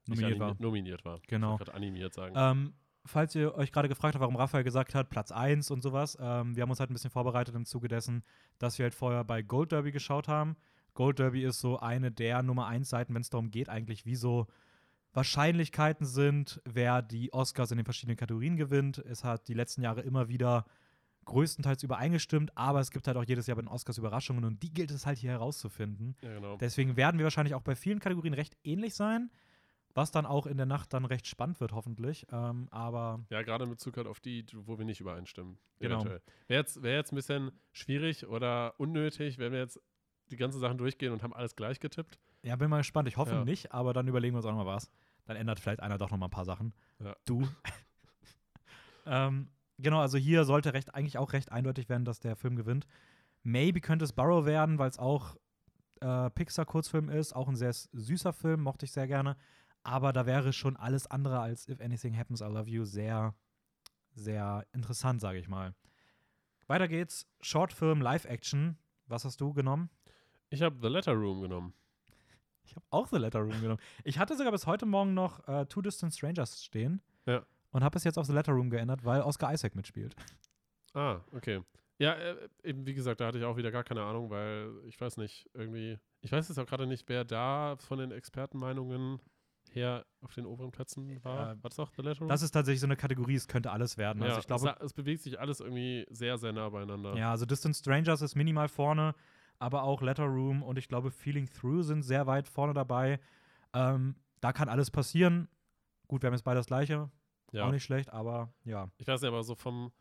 Speaker 2: nominiert, war.
Speaker 1: nominiert war.
Speaker 2: Genau.
Speaker 1: Ich gerade animiert sagen.
Speaker 2: Ähm, falls ihr euch gerade gefragt habt, warum Raphael gesagt hat, Platz 1 und sowas, ähm, wir haben uns halt ein bisschen vorbereitet im Zuge dessen, dass wir halt vorher bei Gold Derby geschaut haben. Gold Derby ist so eine der Nummer 1 Seiten, wenn es darum geht, eigentlich wie so Wahrscheinlichkeiten sind, wer die Oscars in den verschiedenen Kategorien gewinnt. Es hat die letzten Jahre immer wieder größtenteils übereingestimmt, aber es gibt halt auch jedes Jahr bei den Oscars Überraschungen und die gilt es halt hier herauszufinden.
Speaker 1: Ja, genau.
Speaker 2: Deswegen werden wir wahrscheinlich auch bei vielen Kategorien recht ähnlich sein was dann auch in der Nacht dann recht spannend wird, hoffentlich. Ähm, aber
Speaker 1: ja, gerade in Bezug halt auf die, wo wir nicht übereinstimmen.
Speaker 2: Genau.
Speaker 1: Wäre jetzt, wär jetzt ein bisschen schwierig oder unnötig, wenn wir jetzt die ganzen Sachen durchgehen und haben alles gleich getippt.
Speaker 2: Ja, bin mal gespannt. Ich hoffe ja. nicht, aber dann überlegen wir uns auch noch mal was. Dann ändert vielleicht einer doch noch mal ein paar Sachen.
Speaker 1: Ja.
Speaker 2: Du. ähm, genau, also hier sollte recht, eigentlich auch recht eindeutig werden, dass der Film gewinnt. Maybe könnte es Burrow werden, weil es auch äh, Pixar-Kurzfilm ist. Auch ein sehr süßer Film, mochte ich sehr gerne. Aber da wäre schon alles andere als If Anything Happens, I Love You sehr, sehr interessant, sage ich mal. Weiter geht's. Shortfilm, Live-Action. Was hast du genommen?
Speaker 1: Ich habe The Letter Room genommen.
Speaker 2: Ich habe auch The Letter Room genommen. Ich hatte sogar bis heute Morgen noch äh, Two Distant Strangers stehen.
Speaker 1: Ja.
Speaker 2: Und habe es jetzt auf The Letter Room geändert, weil Oscar Isaac mitspielt.
Speaker 1: Ah, okay. Ja, äh, eben wie gesagt, da hatte ich auch wieder gar keine Ahnung, weil ich weiß nicht, irgendwie, ich weiß jetzt auch gerade nicht, wer da von den Expertenmeinungen her auf den oberen Plätzen war. Äh, war das auch The Letter Room?
Speaker 2: Das ist tatsächlich so eine Kategorie, es könnte alles werden. Also
Speaker 1: ja,
Speaker 2: ich glaube,
Speaker 1: es, es, bewegt sich alles irgendwie sehr, sehr nah beieinander.
Speaker 2: Ja, also Distant Strangers ist minimal vorne, aber auch Letter Room und ich glaube Feeling Through sind sehr weit vorne dabei. Ähm, da kann alles passieren. Gut, wir haben jetzt beide das gleiche. Ja. Auch nicht schlecht, aber ja.
Speaker 1: Ich weiß nicht, aber so vom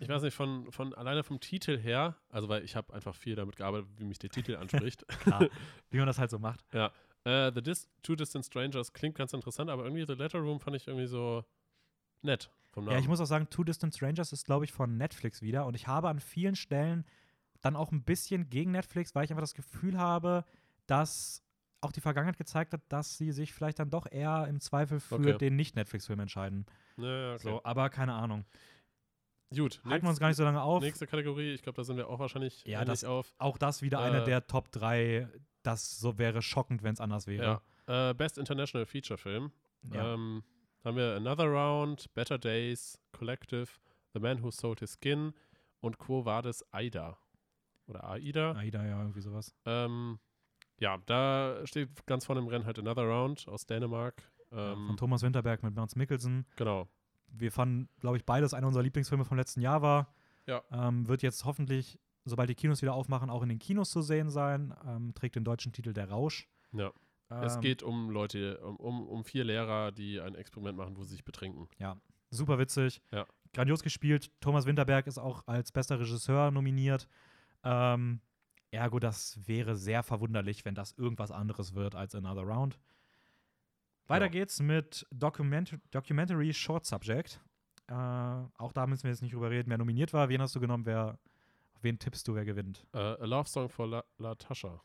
Speaker 1: ich weiß nicht, von, von alleine vom Titel her, also weil ich habe einfach viel damit gearbeitet, wie mich der Titel anspricht.
Speaker 2: Klar, wie man das halt so macht.
Speaker 1: Ja, Uh, the Dis Two Distant Strangers klingt ganz interessant, aber irgendwie The Letter Room fand ich irgendwie so nett
Speaker 2: vom Namen. Ja, ich muss auch sagen, Two Distant Strangers ist, glaube ich, von Netflix wieder und ich habe an vielen Stellen dann auch ein bisschen gegen Netflix, weil ich einfach das Gefühl habe, dass auch die Vergangenheit gezeigt hat, dass sie sich vielleicht dann doch eher im Zweifel für okay. den Nicht-Netflix-Film entscheiden.
Speaker 1: Ja, okay.
Speaker 2: So, aber keine Ahnung.
Speaker 1: Gut.
Speaker 2: Halten wir uns gar nicht so lange auf.
Speaker 1: Nächste Kategorie, ich glaube, da sind wir auch wahrscheinlich
Speaker 2: ja, das, auf. Auch das wieder äh, eine der Top 3 das so wäre schockend, wenn es anders wäre.
Speaker 1: Ja. Äh, Best International Feature Film. Ja. Ähm, haben wir Another Round, Better Days, Collective, The Man Who Sold His Skin und Quo Vadis Aida. Oder Aida.
Speaker 2: Aida, ja, irgendwie sowas.
Speaker 1: Ähm, ja, da steht ganz vorne im Rennen halt Another Round aus Dänemark. Ähm,
Speaker 2: von Thomas Winterberg mit Mads Mikkelsen.
Speaker 1: Genau.
Speaker 2: Wir fanden, glaube ich, beides einer unserer Lieblingsfilme vom letzten Jahr war.
Speaker 1: Ja.
Speaker 2: Ähm, wird jetzt hoffentlich sobald die Kinos wieder aufmachen, auch in den Kinos zu sehen sein. Ähm, trägt den deutschen Titel Der Rausch.
Speaker 1: Ja. Ähm, es geht um Leute, um, um vier Lehrer, die ein Experiment machen, wo sie sich betrinken.
Speaker 2: Ja, super witzig.
Speaker 1: Ja.
Speaker 2: Grandios gespielt. Thomas Winterberg ist auch als bester Regisseur nominiert. Ähm, ergo, das wäre sehr verwunderlich, wenn das irgendwas anderes wird als Another Round. Weiter ja. geht's mit Document Documentary Short Subject. Äh, auch da müssen wir jetzt nicht drüber reden, wer nominiert war. Wen hast du genommen, wer Wen tippst du, wer gewinnt?
Speaker 1: Uh, a Love Song for La Latasha.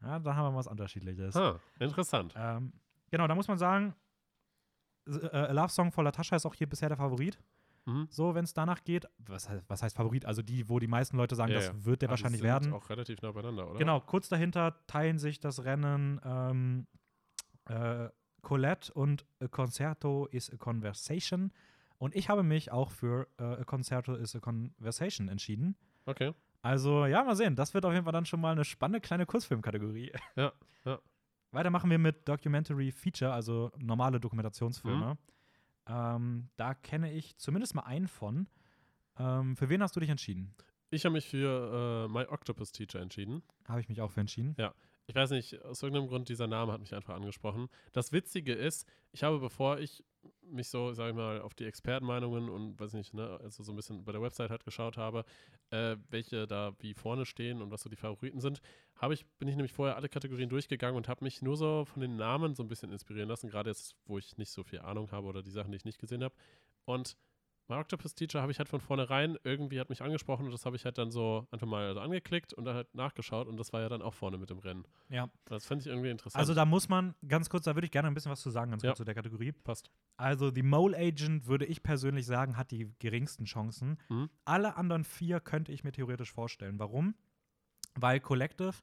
Speaker 2: Ja, da haben wir was Unterschiedliches.
Speaker 1: Ah, interessant.
Speaker 2: Ähm, genau, da muss man sagen, äh, A Love Song for Latasha ist auch hier bisher der Favorit.
Speaker 1: Mhm.
Speaker 2: So, wenn es danach geht. Was heißt, was heißt, Favorit? Also die, wo die meisten Leute sagen, ja, das ja. wird der also wahrscheinlich werden.
Speaker 1: auch relativ nah beieinander, oder?
Speaker 2: Genau, kurz dahinter teilen sich das Rennen ähm, äh, Colette und A Concerto is a Conversation. Und ich habe mich auch für äh, A Concerto is a Conversation entschieden.
Speaker 1: Okay.
Speaker 2: Also, ja, mal sehen. Das wird auf jeden Fall dann schon mal eine spannende kleine Kurzfilmkategorie.
Speaker 1: Ja, ja.
Speaker 2: Weiter machen wir mit Documentary Feature, also normale Dokumentationsfilme.
Speaker 1: Mhm.
Speaker 2: Ähm, da kenne ich zumindest mal einen von. Ähm, für wen hast du dich entschieden?
Speaker 1: Ich habe mich für äh, My Octopus Teacher entschieden.
Speaker 2: Habe ich mich auch für entschieden.
Speaker 1: Ich weiß nicht, aus irgendeinem Grund, dieser Name hat mich einfach angesprochen. Das Witzige ist, ich habe, bevor ich mich so, sag ich mal, auf die Expertenmeinungen und, weiß nicht, ne, also so ein bisschen bei der Website halt geschaut habe, äh, welche da wie vorne stehen und was so die Favoriten sind, habe ich, bin ich nämlich vorher alle Kategorien durchgegangen und habe mich nur so von den Namen so ein bisschen inspirieren lassen, gerade jetzt, wo ich nicht so viel Ahnung habe oder die Sachen, die ich nicht gesehen habe. Und My Octopus Teacher habe ich halt von vornherein, irgendwie hat mich angesprochen und das habe ich halt dann so einfach mal so angeklickt und dann halt nachgeschaut und das war ja dann auch vorne mit dem Rennen.
Speaker 2: Ja.
Speaker 1: Das fand ich irgendwie interessant.
Speaker 2: Also da muss man, ganz kurz, da würde ich gerne ein bisschen was zu sagen, ganz
Speaker 1: Ja.
Speaker 2: kurz zu der Kategorie.
Speaker 1: passt.
Speaker 2: Also The Mole Agent, würde ich persönlich sagen, hat die geringsten Chancen.
Speaker 1: Mhm.
Speaker 2: Alle anderen vier könnte ich mir theoretisch vorstellen. Warum? Weil Collective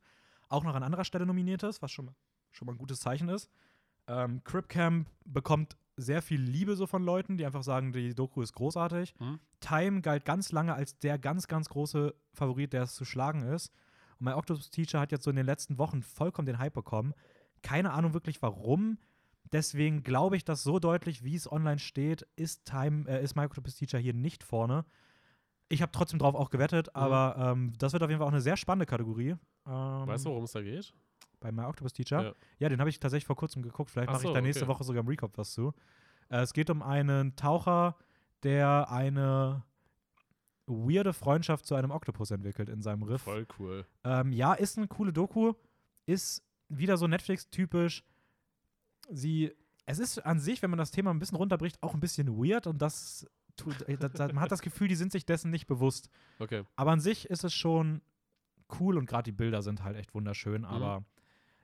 Speaker 2: auch noch an anderer Stelle nominiert ist, was schon mal, schon mal ein gutes Zeichen ist. Ähm, Crip Camp bekommt sehr viel Liebe so von Leuten, die einfach sagen, die Doku ist großartig.
Speaker 1: Mhm.
Speaker 2: Time galt ganz lange als der ganz, ganz große Favorit, der es zu schlagen ist. Und mein Octopus Teacher hat jetzt so in den letzten Wochen vollkommen den Hype bekommen. Keine Ahnung wirklich warum. Deswegen glaube ich, dass so deutlich, wie es online steht, ist Time, äh, ist My Octopus Teacher hier nicht vorne. Ich habe trotzdem drauf auch gewettet,
Speaker 1: Mhm.
Speaker 2: aber ähm, das wird auf jeden Fall auch eine sehr spannende Kategorie. Ähm,
Speaker 1: Weißt du, worum es da geht?
Speaker 2: Bei My Octopus Teacher.
Speaker 1: Ja.
Speaker 2: Ja, den habe ich tatsächlich vor kurzem geguckt. Vielleicht
Speaker 1: Ach
Speaker 2: mache ich
Speaker 1: so,
Speaker 2: da nächste
Speaker 1: okay.
Speaker 2: Woche sogar im Recap was zu. Äh, es geht um einen Taucher, der eine weirde Freundschaft zu einem Oktopus entwickelt in seinem Riff.
Speaker 1: Voll cool.
Speaker 2: Ähm, ja, ist eine coole Doku. Ist wieder so Netflix-typisch. Sie, es ist an sich, wenn man das Thema ein bisschen runterbricht, auch ein bisschen weird und das tut, äh, da, da, man hat das Gefühl, die sind sich dessen nicht bewusst.
Speaker 1: Okay.
Speaker 2: Aber an sich ist es schon cool und gerade die Bilder sind halt echt
Speaker 1: Mhm.
Speaker 2: wunderschön. Aber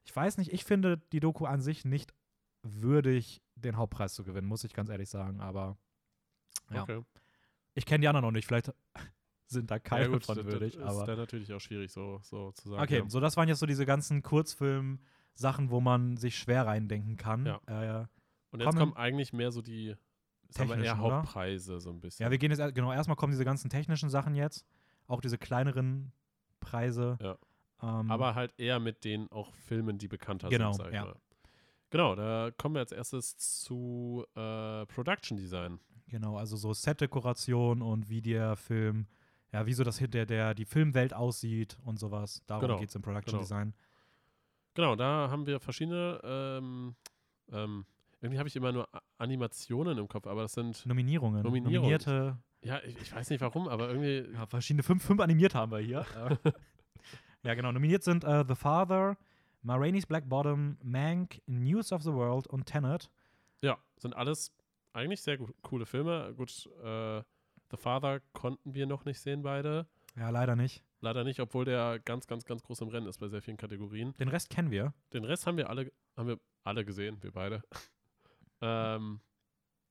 Speaker 2: ich weiß nicht, ich finde die Doku an sich nicht würdig, den Hauptpreis zu gewinnen, muss ich ganz ehrlich sagen. Aber Ja.
Speaker 1: Okay.
Speaker 2: ich kenne die anderen noch nicht. Vielleicht sind da keine
Speaker 1: ja, gut,
Speaker 2: von
Speaker 1: das,
Speaker 2: würdig.
Speaker 1: das ist
Speaker 2: aber
Speaker 1: dann natürlich auch schwierig, so, so zu sagen.
Speaker 2: okay,
Speaker 1: ja.
Speaker 2: so das waren jetzt so diese ganzen Kurzfilm-Sachen, wo man sich schwer reindenken kann.
Speaker 1: Ja.
Speaker 2: Äh,
Speaker 1: Und jetzt
Speaker 2: kommen-
Speaker 1: kommen eigentlich mehr so die, eher
Speaker 2: Technischen, oder?
Speaker 1: Hauptpreise so ein bisschen.
Speaker 2: ja, wir gehen jetzt, er- genau, erstmal kommen diese ganzen technischen Sachen jetzt. Auch diese kleineren Preise.
Speaker 1: Ja.
Speaker 2: Ähm,
Speaker 1: Aber halt eher mit den auch Filmen, die bekannter
Speaker 2: Genau,
Speaker 1: sind, sag ich
Speaker 2: ja.
Speaker 1: mal. Genau, da kommen wir als erstes zu äh, Production Design.
Speaker 2: Genau, also so Setdekoration und wie der Film, ja, wie so das hinter der die Filmwelt aussieht und sowas. Darum
Speaker 1: Genau,
Speaker 2: geht es im Production
Speaker 1: genau.
Speaker 2: Design.
Speaker 1: Genau, da haben wir verschiedene, ähm, ähm, irgendwie habe ich immer nur Animationen im Kopf, aber das sind,
Speaker 2: Nominierungen.
Speaker 1: Nominierung.
Speaker 2: Nominierte,
Speaker 1: ja, ich, ich weiß nicht warum, aber irgendwie,
Speaker 2: ja, verschiedene fünf, fünf animierte haben wir hier. ja, genau. Nominiert sind äh, The Father, Ma Rainey's Black Bottom, Mank, News of the World und Tenet.
Speaker 1: ja, sind alles eigentlich sehr coole Filme. Gut, äh, The Father konnten wir noch nicht sehen, beide.
Speaker 2: Ja, leider nicht.
Speaker 1: Leider nicht, obwohl der ganz, ganz, ganz groß im Rennen ist bei sehr vielen Kategorien.
Speaker 2: Den Rest kennen wir.
Speaker 1: Den Rest haben wir alle, haben wir alle gesehen, wir beide. ähm,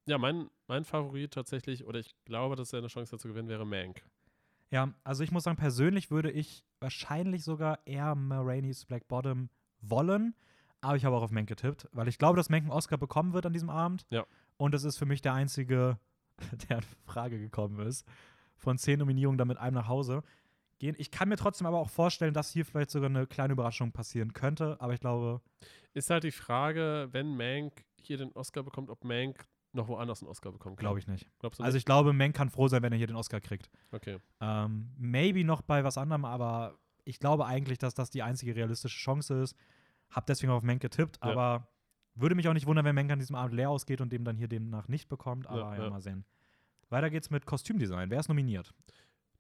Speaker 1: ja, mein, mein Favorit tatsächlich, oder ich glaube, dass er eine Chance dazu gewinnen wäre, Mank.
Speaker 2: Ja, also ich muss sagen, persönlich würde ich wahrscheinlich sogar eher Ma Rainey's Black Bottom wollen. Aber ich habe auch auf Mank getippt, weil ich glaube, dass Mank einen Oscar bekommen wird an diesem Abend.
Speaker 1: Ja.
Speaker 2: Und das ist für mich der einzige, der in Frage gekommen ist. Von zehn Nominierungen dann mit einem nach Hause gehen. Ich kann mir trotzdem aber auch vorstellen, dass hier vielleicht sogar eine kleine Überraschung passieren könnte. Aber ich glaube,
Speaker 1: Ist halt die Frage, wenn Mank hier den Oscar bekommt, ob Mank noch woanders einen Oscar bekommt.
Speaker 2: glaube ich nicht.
Speaker 1: Glaubst du
Speaker 2: Also
Speaker 1: nicht?
Speaker 2: ich glaube, Mank kann froh sein, wenn er hier den Oscar kriegt.
Speaker 1: Okay.
Speaker 2: Ähm, maybe noch bei was anderem, aber ich glaube eigentlich, dass das die einzige realistische Chance ist. Hab deswegen auf Menk getippt,
Speaker 1: Ja.
Speaker 2: aber würde mich auch nicht wundern, wenn Menk an diesem Abend leer ausgeht und dem dann hier demnach nicht bekommt. Aber
Speaker 1: Ja,
Speaker 2: ja, mal sehen. Weiter geht's mit Kostümdesign. Wer ist nominiert?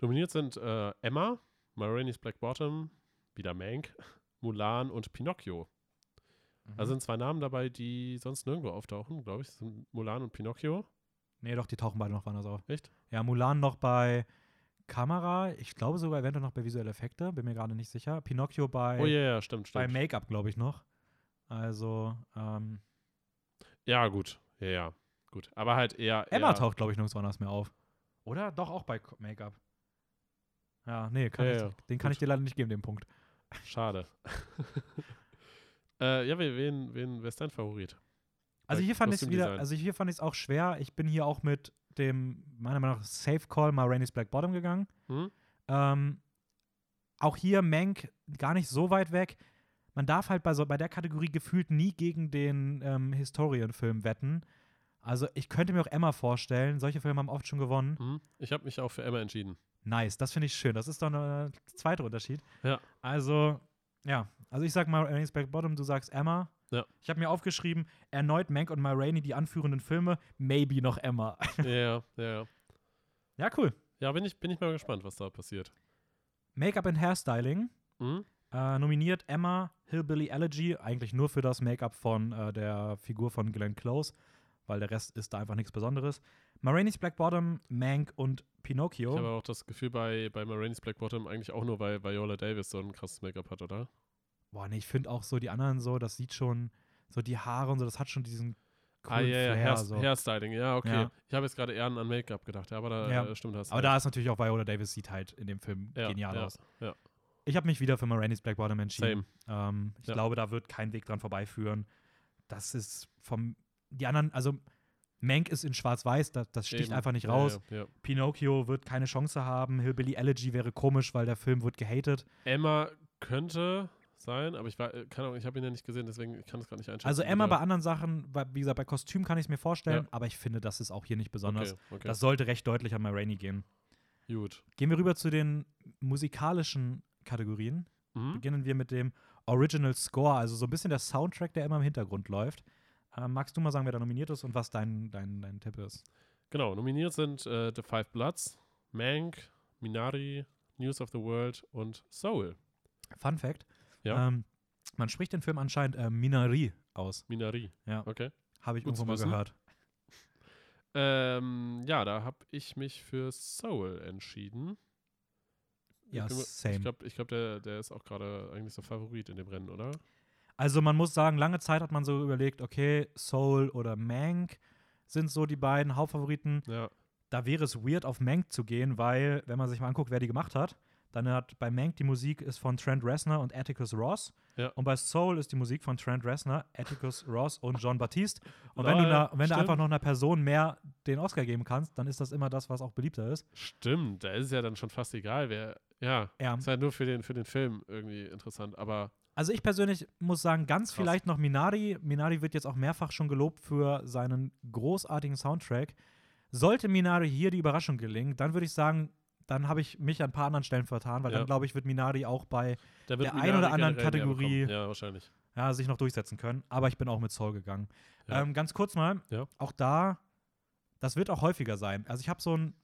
Speaker 1: Nominiert sind äh, Emma, Ma Rainey's Black Bottom, wieder Mank, Mulan und Pinocchio.
Speaker 2: Mhm.
Speaker 1: Da sind zwei Namen dabei, die sonst nirgendwo auftauchen, glaube ich. Das sind Mulan und Pinocchio.
Speaker 2: nee, doch, die tauchen beide noch woanders auf.
Speaker 1: Echt?
Speaker 2: Ja, Mulan noch bei Kamera, ich glaube sogar eventuell noch bei visuelle Effekte, bin mir gerade nicht sicher. Pinocchio bei,
Speaker 1: oh ja, ja, stimmt,
Speaker 2: bei
Speaker 1: stimmt.
Speaker 2: Make-up, glaube ich, noch. Also, ähm,
Speaker 1: Ja, gut. Ja, ja. Gut. Aber halt eher.
Speaker 2: Emma
Speaker 1: eher,
Speaker 2: taucht, glaube ich, nirgends woanders mehr auf. Oder? Doch, auch bei Make-up. Ja, nee, kann
Speaker 1: Ja,
Speaker 2: ich,
Speaker 1: ja,
Speaker 2: den kann
Speaker 1: gut.
Speaker 2: ich dir leider nicht geben, den Punkt.
Speaker 1: Schade. äh, ja, wen, wen, wer ist dein Favorit?
Speaker 2: Also hier fand ich es wieder, also hier fand ich es auch schwer. Ich bin hier auch mit dem, meiner Meinung nach, Safe Call mal Rainey's Black Bottom gegangen.
Speaker 1: Hm?
Speaker 2: Ähm, auch hier Mank gar nicht so weit weg. Man darf halt bei, so, bei der Kategorie gefühlt nie gegen den ähm, Historienfilm wetten. Also ich könnte mir auch Emma vorstellen. Solche Filme haben oft schon gewonnen.
Speaker 1: Mhm. Ich habe mich auch für Emma entschieden.
Speaker 2: Nice, das finde ich schön. Das ist doch ein zweiter Unterschied.
Speaker 1: Ja.
Speaker 2: Also, ja. Also ich sag mal Ernest Back Bottom, du sagst Emma.
Speaker 1: Ja.
Speaker 2: Ich habe mir aufgeschrieben, erneut Mank und Ma Rainey, die anführenden Filme, maybe noch Emma.
Speaker 1: ja, ja.
Speaker 2: Ja, cool.
Speaker 1: Ja, bin ich, bin ich mal gespannt, was da passiert.
Speaker 2: Make-up and Hairstyling.
Speaker 1: Mhm.
Speaker 2: Äh, nominiert Emma Hillbilly Elegy, eigentlich nur für das Make-up von äh, der Figur von Glenn Close, weil der Rest ist da einfach nichts Besonderes. Marainis Black Bottom, Mank und Pinocchio.
Speaker 1: Ich habe auch das Gefühl bei, bei Marainis Black Bottom eigentlich auch nur, weil Viola Davis so ein krasses Make-up hat, oder?
Speaker 2: Boah, nee, ich finde auch so die anderen so, das sieht schon, so die Haare und so, das hat schon diesen
Speaker 1: ah, ja, ja,
Speaker 2: Flair,
Speaker 1: Hair,
Speaker 2: so.
Speaker 1: Hairstyling, ja, okay.
Speaker 2: Ja.
Speaker 1: Ich habe jetzt gerade eher an Make-up gedacht, ja, aber da
Speaker 2: Ja.
Speaker 1: äh, stimmt das.
Speaker 2: Aber da ist natürlich auch Viola Davis, sieht halt in dem Film genial aus.
Speaker 1: Ja,
Speaker 2: Ich habe mich wieder für Marainis Black Bottom entschieden.
Speaker 1: same.
Speaker 2: Ähm, ich glaube, da wird kein Weg dran vorbeiführen. Das ist vom, die anderen, also Mank ist in schwarz-weiß, das, das sticht
Speaker 1: Eben.
Speaker 2: einfach nicht
Speaker 1: Ja,
Speaker 2: raus.
Speaker 1: Ja, ja.
Speaker 2: Pinocchio wird keine Chance haben. Hillbilly Elegy wäre komisch, weil der Film wird gehatet.
Speaker 1: Emma könnte sein, aber ich war, äh, keine Ahnung, ich habe ihn ja nicht gesehen, deswegen kann ich es gar nicht einschätzen.
Speaker 2: Also Emma bei anderen Sachen, bei, wie gesagt, bei Kostüm kann ich es mir vorstellen,
Speaker 1: Ja.
Speaker 2: aber ich finde, das ist auch hier nicht besonders.
Speaker 1: Okay, okay.
Speaker 2: Das sollte recht deutlich an My Rainey gehen.
Speaker 1: Gut.
Speaker 2: Gehen wir rüber zu den musikalischen Kategorien.
Speaker 1: Mhm.
Speaker 2: Beginnen wir mit dem Original Score, also so ein bisschen der Soundtrack, der immer im Hintergrund läuft. Ähm, magst du mal sagen, wer da nominiert ist und was dein, dein, dein Tipp ist?
Speaker 1: Genau, nominiert sind äh, The Five Bloods, Mank, Minari, News of the World und Soul.
Speaker 2: Fun Fact:
Speaker 1: Ja.
Speaker 2: ähm, Man spricht den Film anscheinend äh, Minari aus.
Speaker 1: Minari.
Speaker 2: Ja.
Speaker 1: Okay.
Speaker 2: Habe ich
Speaker 1: Gut
Speaker 2: irgendwo mal gehört.
Speaker 1: Ähm, ja, da habe ich mich für Soul entschieden.
Speaker 2: Ja,
Speaker 1: ich bin mir-
Speaker 2: same.
Speaker 1: Ich glaube, ich glaub, der, der ist auch gerade eigentlich so Favorit in dem Rennen, oder?
Speaker 2: Also man muss sagen, lange Zeit hat man so überlegt, okay, Soul oder Mank sind so die beiden Hauptfavoriten.
Speaker 1: Ja.
Speaker 2: Da wäre es weird, auf Mank zu gehen, weil, wenn man sich mal anguckt, wer die gemacht hat, dann hat bei Mank die Musik ist von Trent Reznor und Atticus Ross.
Speaker 1: Ja.
Speaker 2: Und bei Soul ist die Musik von Trent Reznor, Atticus Ross und John Baptiste. Und wenn du,
Speaker 1: Lol,
Speaker 2: na, wenn du einfach noch einer Person mehr den Oscar geben kannst, dann ist das immer das, was auch beliebter ist.
Speaker 1: Stimmt, da ist es ja dann schon fast egal, wer. Ja,
Speaker 2: Ja.
Speaker 1: ist halt nur für den, für den Film irgendwie interessant, aber
Speaker 2: Also ich persönlich muss sagen, ganz
Speaker 1: Krass.
Speaker 2: vielleicht noch Minari. Minari wird jetzt auch mehrfach schon gelobt für seinen großartigen Soundtrack. Sollte Minari hier die Überraschung gelingen, dann würde ich sagen, dann habe ich mich an ein paar anderen Stellen vertan, weil
Speaker 1: Ja.
Speaker 2: dann glaube ich, wird Minari auch bei Der
Speaker 1: Minari
Speaker 2: ein oder anderen Kategorie-.
Speaker 1: Ja, wahrscheinlich.
Speaker 2: ja, sich noch durchsetzen können. Aber ich bin auch mit Soul gegangen.
Speaker 1: Ja.
Speaker 2: Ähm, ganz kurz mal, auch da, das wird auch häufiger sein. Also ich habe so ein,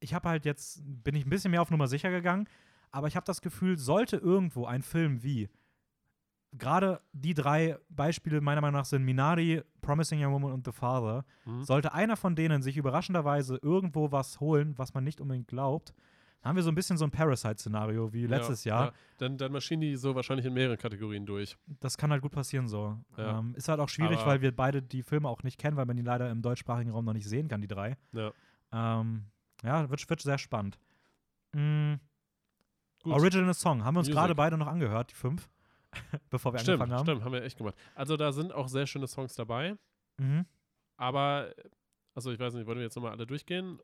Speaker 2: ich habe halt jetzt, bin ich ein bisschen mehr auf Nummer sicher gegangen, aber ich habe das Gefühl, sollte irgendwo ein Film wie, gerade die drei Beispiele meiner Meinung nach sind Minari, Promising Young Woman und The Father,
Speaker 1: Mhm.
Speaker 2: sollte einer von denen sich überraschenderweise irgendwo was holen, was man nicht unbedingt glaubt, dann haben wir so ein bisschen so ein Parasite-Szenario wie letztes
Speaker 1: ja,
Speaker 2: Jahr.
Speaker 1: Ja. Dann, dann maschinen die so wahrscheinlich in mehreren Kategorien durch.
Speaker 2: Das kann halt gut passieren so.
Speaker 1: Ja.
Speaker 2: Ähm, ist halt auch schwierig,
Speaker 1: Aber-
Speaker 2: weil wir beide die Filme auch nicht kennen, weil man die leider im deutschsprachigen Raum noch nicht sehen kann, die drei.
Speaker 1: Ja.
Speaker 2: Ähm, ja, wird, wird sehr spannend.
Speaker 1: Gut.
Speaker 2: Original Song, haben wir uns gerade beide noch angehört, die fünf, bevor wir
Speaker 1: Stimmt,
Speaker 2: angefangen haben.
Speaker 1: stimmt, haben wir echt gemacht. Also da sind auch sehr schöne Songs dabei,
Speaker 2: Mhm.
Speaker 1: aber, also ich weiß nicht, wollen wir jetzt nochmal alle durchgehen?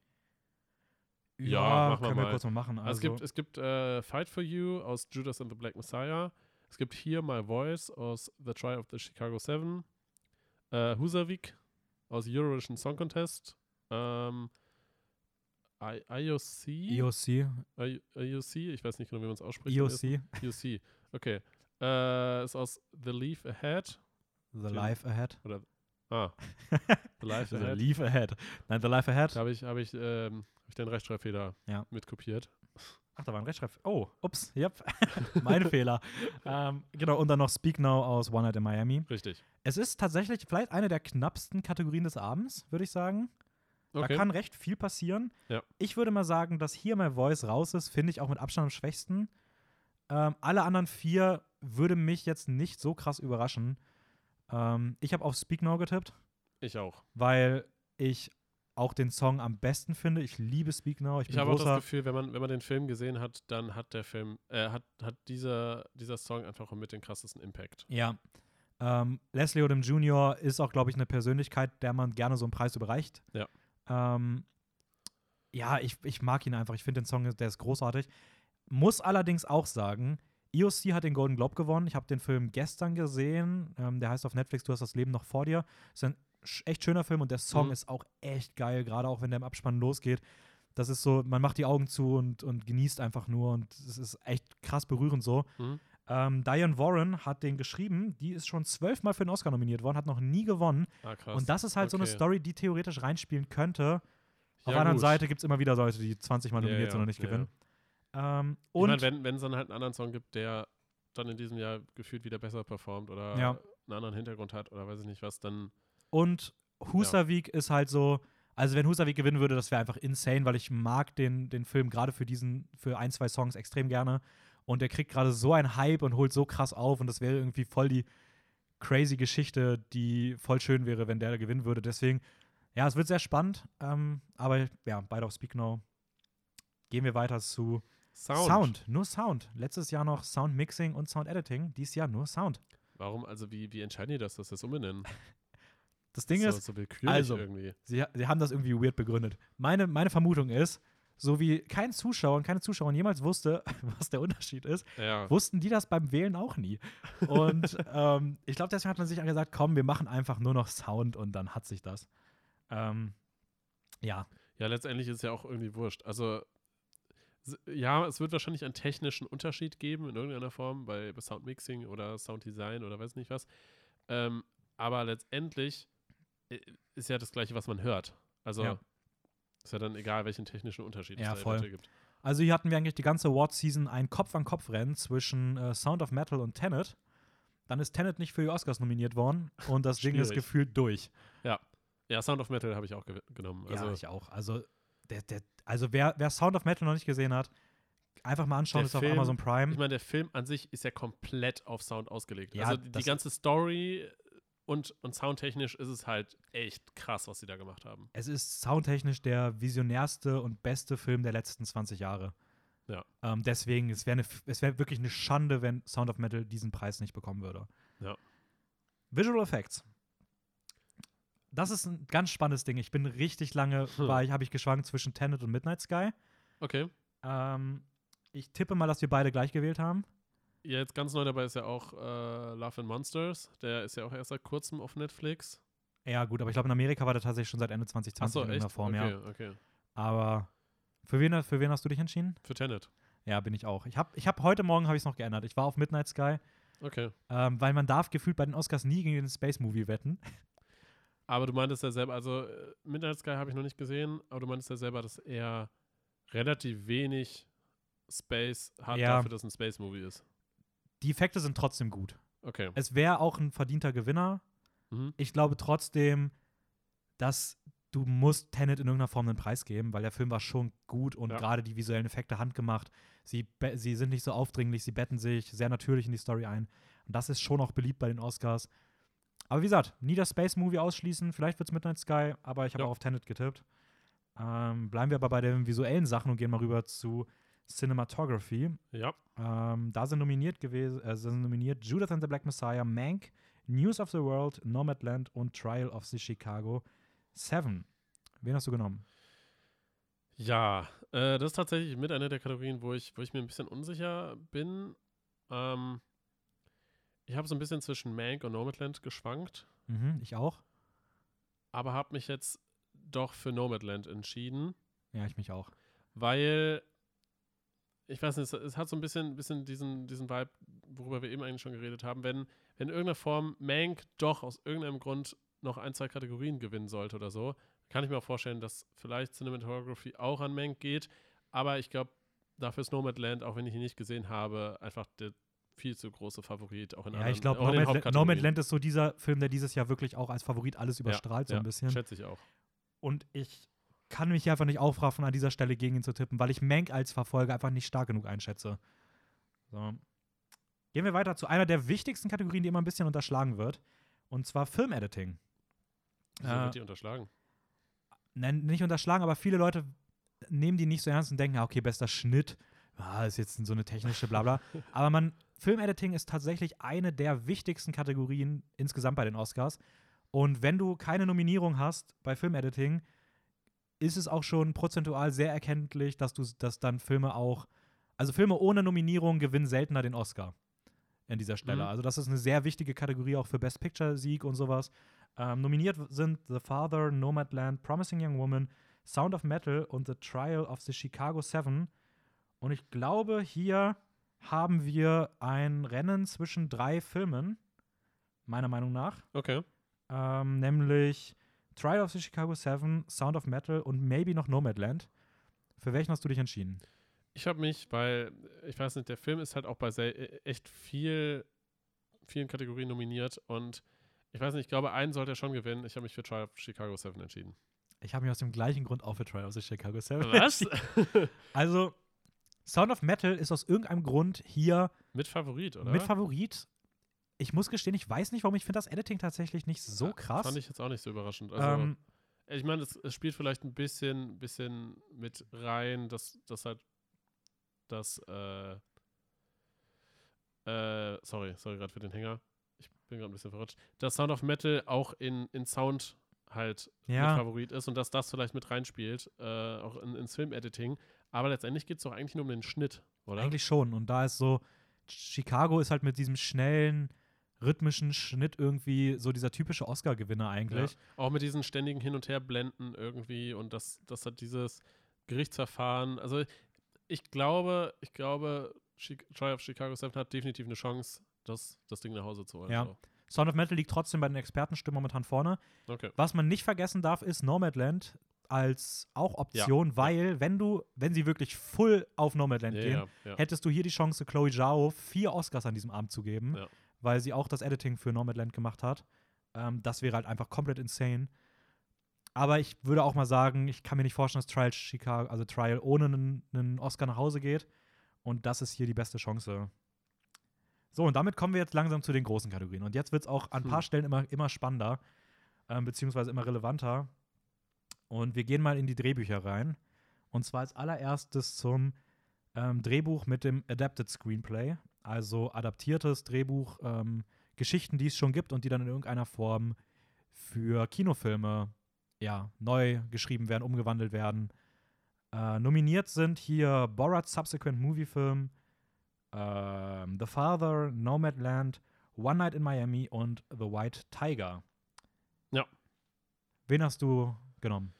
Speaker 2: Ja,
Speaker 1: Ja,
Speaker 2: können wir
Speaker 1: mal.
Speaker 2: kurz mal machen.
Speaker 1: Also,
Speaker 2: Also,
Speaker 1: es gibt, es gibt äh, Fight for You aus Judas and the Black Messiah. Es gibt Hear My Voice aus The Try of the Chicago Seven. Äh, Husavik aus Eurovision Song Contest. Ähm, I IOC.
Speaker 2: EOC,
Speaker 1: I IOC, ich weiß nicht genau, wie man es ausspricht.
Speaker 2: EOC,
Speaker 1: IOC, okay. Äh, ist aus The Leaf Ahead.
Speaker 2: The Life Ahead.
Speaker 1: Ah, The Life
Speaker 2: The
Speaker 1: Ahead.
Speaker 2: Leaf Ahead. Nein, The Life Ahead.
Speaker 1: Da habe ich, hab ich, ähm, hab ich den Rechtschreibfehler
Speaker 2: Ja.
Speaker 1: mitkopiert.
Speaker 2: Ach, da war ein Rechtschreib. Oh, ups, yep. mein Fehler. Ähm, genau, und dann noch Speak Now aus One Night in Miami.
Speaker 1: Richtig.
Speaker 2: Es ist tatsächlich vielleicht eine der knappsten Kategorien des Abends, würde ich sagen. Da
Speaker 1: Okay.
Speaker 2: kann recht viel passieren.
Speaker 1: Ja.
Speaker 2: Ich würde mal sagen, dass hier My Voice raus ist, finde ich auch mit Abstand am schwächsten. Ähm, alle anderen vier würde mich jetzt nicht so krass überraschen. Ähm, ich habe auf Speak Now getippt,
Speaker 1: Ich auch.
Speaker 2: weil ich auch den Song am besten finde. Ich liebe Speak Now. Ich
Speaker 1: Ich habe auch das. Gefühl, wenn man, wenn man den Film gesehen hat, dann hat der Film, äh, hat, hat dieser, dieser Song einfach mit den krassesten Impact.
Speaker 2: Ja. Ähm, Leslie Odom Jr. ist auch, glaube ich, eine Persönlichkeit, der man gerne so einen Preis überreicht.
Speaker 1: Ja.
Speaker 2: Ähm, ja, ich, ich mag ihn einfach. Ich finde den Song, der ist großartig. muss allerdings auch sagen, EOC hat den Golden Globe gewonnen. Ich habe den Film gestern gesehen. Ähm, der heißt auf Netflix Du hast das Leben noch vor dir. Ist ein echt schöner Film und der Song mhm. ist auch echt geil, gerade auch wenn der im Abspann losgeht. Das ist so, man macht die Augen zu und, und genießt einfach nur und es ist echt krass berührend so. Mhm. Ähm, Diane Warren hat den geschrieben, die ist schon zwölfmal für den Oscar nominiert worden, hat noch nie gewonnen. Ah, und das ist halt okay. so eine Story, die theoretisch reinspielen könnte. Auf der anderen gut. Seite gibt es immer wieder Leute, die 20 Mal nominiert ja, sind und nicht ja, gewinnen. Ähm, und
Speaker 1: ich meine, wenn es dann halt einen anderen Song gibt, der dann in diesem Jahr gefühlt wieder besser performt oder einen anderen Hintergrund hat oder weiß ich nicht was, dann.
Speaker 2: Und Husavik ist halt so, also wenn Husavik gewinnen würde, das wäre einfach insane, weil ich mag den, den Film gerade für diesen, für ein, zwei Songs extrem gerne. Und der kriegt gerade so einen Hype und holt so krass auf und das wäre irgendwie voll die crazy Geschichte, die voll schön wäre, wenn der gewinnen würde. Deswegen, ja, es wird sehr spannend. Ähm, aber ja, beide auf Speak Now. Gehen wir weiter zu Sound. Sound. Nur Sound. Letztes Jahr noch Sound Mixing und Sound Editing. Dieses Jahr nur Sound.
Speaker 1: Warum, also wie, wie entscheiden die das, dass sie das umbenennen?
Speaker 2: Das Ding das ist, so also, irgendwie. Sie, sie haben das irgendwie weird begründet. Meine, meine Vermutung ist, so wie kein Zuschauer und keine Zuschauerin jemals wusste, was der Unterschied ist, ja. wussten die das beim Wählen auch nie. Und ähm, ich glaube, deswegen hat man sich gesagt, komm, wir machen einfach nur noch Sound und dann hat sich das. Ähm, ja.
Speaker 1: Ja, letztendlich ist es ja auch irgendwie wurscht. Also, ja, es wird wahrscheinlich einen technischen Unterschied geben in irgendeiner Form bei, bei Soundmixing oder Sounddesign oder weiß nicht was. Ähm, aber letztendlich äh, ist ja das Gleiche, was man hört. Also, ja. Ist ja dann egal, welchen technischen Unterschied
Speaker 2: ja,
Speaker 1: es
Speaker 2: da gibt. Also hier hatten wir eigentlich die ganze Award-Season ein Kopf-an-Kopf-Rennen zwischen äh, Sound of Metal und Tenet. Dann ist Tenet nicht für die Oscars nominiert worden und das Ding ist gefühlt durch.
Speaker 1: Ja. Ja, Sound of Metal habe ich auch ge genommen.
Speaker 2: Also ja, ich auch. Also, der, der, also wer, wer Sound of Metal noch nicht gesehen hat, einfach mal anschauen, ist Film, auf Amazon Prime.
Speaker 1: Ich meine, der Film an sich ist ja komplett auf Sound ausgelegt. Ja, also die, ganze Story und, und soundtechnisch ist es halt echt krass, was sie da gemacht haben.
Speaker 2: Es ist soundtechnisch der visionärste und beste Film der letzten 20 Jahre. Ja. Ähm, deswegen, es wäre wär wirklich eine Schande, wenn Sound of Metal diesen Preis nicht bekommen würde. Ja. Visual Effects. Das ist ein ganz spannendes Ding. Ich bin richtig lange, hm. habe ich geschwankt zwischen Tenet und Midnight Sky.
Speaker 1: Okay.
Speaker 2: Ähm, ich tippe mal, dass wir beide gleich gewählt haben.
Speaker 1: Ja, jetzt ganz neu dabei ist ja auch äh, Love and Monsters. Der ist ja auch erst seit kurzem auf Netflix.
Speaker 2: Ja, gut, aber ich glaube, in Amerika war der tatsächlich schon seit Ende 2020 so, in irgendeiner Form, okay, ja. Okay. Aber für wen, für wen hast du dich entschieden?
Speaker 1: Für Tenet.
Speaker 2: Ja, bin ich auch. Ich habe ich hab, heute Morgen habe ich es noch geändert. Ich war auf Midnight Sky.
Speaker 1: Okay.
Speaker 2: Ähm, weil man darf gefühlt bei den Oscars nie gegen den Space Movie wetten.
Speaker 1: Aber du meintest ja selber, also äh, Midnight Sky habe ich noch nicht gesehen, aber du meintest ja selber, dass er relativ wenig Space hat ja. dafür, dass ein Space Movie ist
Speaker 2: die Effekte sind trotzdem gut.
Speaker 1: Okay.
Speaker 2: Es wäre auch ein verdienter Gewinner. Mhm. Ich glaube trotzdem, dass du musst Tenet in irgendeiner Form einen Preis geben, weil der Film war schon gut und ja. gerade die visuellen Effekte handgemacht. Sie, sie sind nicht so aufdringlich, sie betten sich sehr natürlich in die Story ein. Und das ist schon auch beliebt bei den Oscars. Aber wie gesagt, nie das Space Movie ausschließen. Vielleicht wird es Midnight Sky, aber ich habe ja. auch auf Tenet getippt. Ähm, bleiben wir aber bei den visuellen Sachen und gehen mal rüber zu Cinematography.
Speaker 1: Ja.
Speaker 2: Ähm, da sind nominiert gewesen, äh, sind nominiert Judith and the Black Messiah, Mank, News of the World, Nomadland und Trial of the Chicago Seven. Wen hast du genommen?
Speaker 1: Ja, äh, das ist tatsächlich mit einer der Kategorien, wo ich, wo ich mir ein bisschen unsicher bin. Ähm, ich habe so ein bisschen zwischen Mank und Nomadland geschwankt.
Speaker 2: Mhm, ich auch.
Speaker 1: Aber habe mich jetzt doch für Nomadland entschieden.
Speaker 2: Ja, ich mich auch.
Speaker 1: Weil ich weiß nicht, es, es, hat so ein bisschen, bisschen diesen, diesen Vibe, worüber wir eben eigentlich schon geredet haben, wenn, wenn in irgendeiner Form Mank doch aus irgendeinem Grund noch ein, zwei Kategorien gewinnen sollte oder so, kann ich mir auch vorstellen, dass vielleicht Cinematography auch an Mank geht, aber ich glaube, dafür ist Nomadland, auch wenn ich ihn nicht gesehen habe, einfach der viel zu große Favorit, auch in
Speaker 2: Ja, anderen, ich glaube, Nomad Nomadland ist so dieser Film, der dieses Jahr wirklich auch als Favorit alles überstrahlt, so ein ja, bisschen.
Speaker 1: schätze ich auch.
Speaker 2: Und ich kann mich einfach nicht aufraffen, an dieser Stelle gegen ihn zu tippen, weil ich Mank als Verfolger einfach nicht stark genug einschätze. So. Gehen wir weiter zu einer der wichtigsten Kategorien, die immer ein bisschen unterschlagen wird. Und zwar Filmediting.
Speaker 1: Wieso äh, wird die unterschlagen?
Speaker 2: Nein, nicht unterschlagen, aber viele Leute nehmen die nicht so ernst und denken, okay, bester Schnitt, ah, ist jetzt so eine technische Blabla. aber man, Filmediting ist tatsächlich eine der wichtigsten Kategorien insgesamt bei den Oscars. Und wenn du keine Nominierung hast bei Filmediting, ist es auch schon prozentual sehr erkenntlich, dass du dass dann Filme auch also Filme ohne Nominierung gewinnen seltener den Oscar an dieser Stelle.
Speaker 1: Mhm.
Speaker 2: Also das ist eine sehr wichtige Kategorie auch für Best Picture Sieg und sowas. Ähm, nominiert sind The Father, Nomadland, Promising Young Woman, Sound of Metal und The Trial of the Chicago Seven. Und ich glaube, hier haben wir ein Rennen zwischen drei Filmen, meiner Meinung nach.
Speaker 1: Okay.
Speaker 2: Ähm, nämlich Trial of the Chicago Seven, Sound of Metal und maybe noch Nomadland. Für welchen hast du dich entschieden?
Speaker 1: Ich habe mich, weil, ich weiß nicht, der Film ist halt auch bei sehr, äh, echt viel, vielen Kategorien nominiert und ich weiß nicht, ich glaube, einen sollte er schon gewinnen. Ich habe mich für Trial of Chicago 7 entschieden.
Speaker 2: Ich habe mich aus dem gleichen Grund auch für Trial of the Chicago Seven
Speaker 1: Was?
Speaker 2: entschieden. Also, Sound of Metal ist aus irgendeinem Grund hier
Speaker 1: Mit Favorit, oder?
Speaker 2: mit Favorit. Ich muss gestehen, ich weiß nicht, warum ich finde das Editing tatsächlich nicht so krass.
Speaker 1: Fand ich jetzt auch nicht so überraschend. Also,
Speaker 2: ähm,
Speaker 1: ich meine, es, es spielt vielleicht ein bisschen, bisschen mit rein, dass, dass halt das, äh, äh, sorry, sorry gerade für den Hänger. Ich bin gerade ein bisschen verrutscht. Dass Sound of Metal auch in, in Sound halt
Speaker 2: Ja.
Speaker 1: mit Favorit ist und dass das vielleicht mit reinspielt, äh, auch in, ins Filmediting. Aber letztendlich geht es doch eigentlich nur um den Schnitt, oder?
Speaker 2: Eigentlich schon. Und da ist so, Chicago ist halt mit diesem schnellen, rhythmischen Schnitt irgendwie so dieser typische Oscar-Gewinner eigentlich.
Speaker 1: Ja. Auch mit diesen ständigen Hin- und Herblenden irgendwie und das, das hat dieses Gerichtsverfahren. Also ich glaube, ich glaube, Trial of Chicago 7 hat definitiv eine Chance, das, das Ding nach Hause zu holen.
Speaker 2: Ja.
Speaker 1: So.
Speaker 2: Sound of Metal liegt trotzdem bei den Expertenstimmen momentan vorne.
Speaker 1: Okay.
Speaker 2: Was man nicht vergessen darf, ist Nomadland als auch Option,
Speaker 1: Ja,
Speaker 2: weil wenn du, wenn sie wirklich full auf Nomadland
Speaker 1: Ja,
Speaker 2: gehen,
Speaker 1: ja, ja.
Speaker 2: hättest du hier die Chance, Chloe Zhao vier Oscars an diesem Abend zu geben,
Speaker 1: Ja.
Speaker 2: weil sie auch das Editing für Nomadland gemacht hat. Ähm, das wäre halt einfach komplett insane. Aber ich würde auch mal sagen, ich kann mir nicht vorstellen, dass Trial Chicago, also Trial ohne einen, einen Oscar nach Hause geht. Und das ist hier die beste Chance. So, und damit kommen wir jetzt langsam zu den großen Kategorien. Und jetzt wird es auch an ein paar
Speaker 1: Hm.
Speaker 2: Stellen immer, immer spannender, ähm, beziehungsweise immer relevanter. Und wir gehen mal in die Drehbücher rein. Und zwar als allererstes zum ähm, Drehbuch mit dem Adapted Screenplay, also adaptiertes Drehbuch, ähm, Geschichten, die es schon gibt und die dann in irgendeiner Form für Kinofilme ja, neu geschrieben werden, umgewandelt werden. Äh, nominiert sind hier Borat's Subsequent Movie Film, ähm, The Father, Nomadland, One Night in Miami und The White Tiger.
Speaker 1: Ja.
Speaker 2: Wen hast du genommen?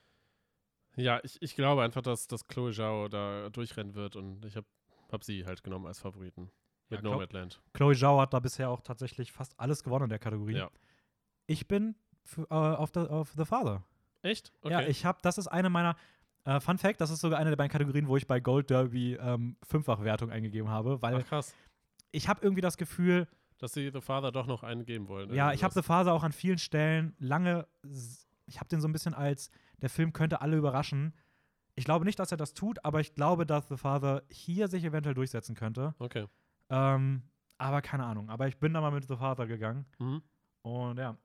Speaker 1: Ja, ich, ich glaube einfach, dass, dass Chloe Zhao da durchrennen wird und ich habe hab sie halt genommen als Favoriten. Mit
Speaker 2: Ja, Chlo-
Speaker 1: Nomadland.
Speaker 2: Chloe Zhao hat da bisher auch tatsächlich fast alles gewonnen in der Kategorie.
Speaker 1: Ja.
Speaker 2: Ich bin für, äh, auf, the, auf The Father.
Speaker 1: Echt? Okay.
Speaker 2: Ja, ich habe, das ist eine meiner, äh, Fun Fact, das ist sogar eine der beiden Kategorien, wo ich bei Gold Derby ähm, Fünffachwertung eingegeben habe, weil
Speaker 1: Ach krass.
Speaker 2: ich habe irgendwie das Gefühl,
Speaker 1: Dass sie The Father doch noch einen geben wollen.
Speaker 2: ja, ich habe The. Father auch an vielen Stellen lange, ich habe den so ein bisschen als, der Film könnte alle überraschen. Ich glaube nicht, dass er das tut, aber ich glaube, dass The Father hier sich eventuell durchsetzen könnte.
Speaker 1: Okay.
Speaker 2: Ähm, aber keine Ahnung. Aber ich bin da mal mit The Father gegangen.
Speaker 1: Mhm.
Speaker 2: Und ja,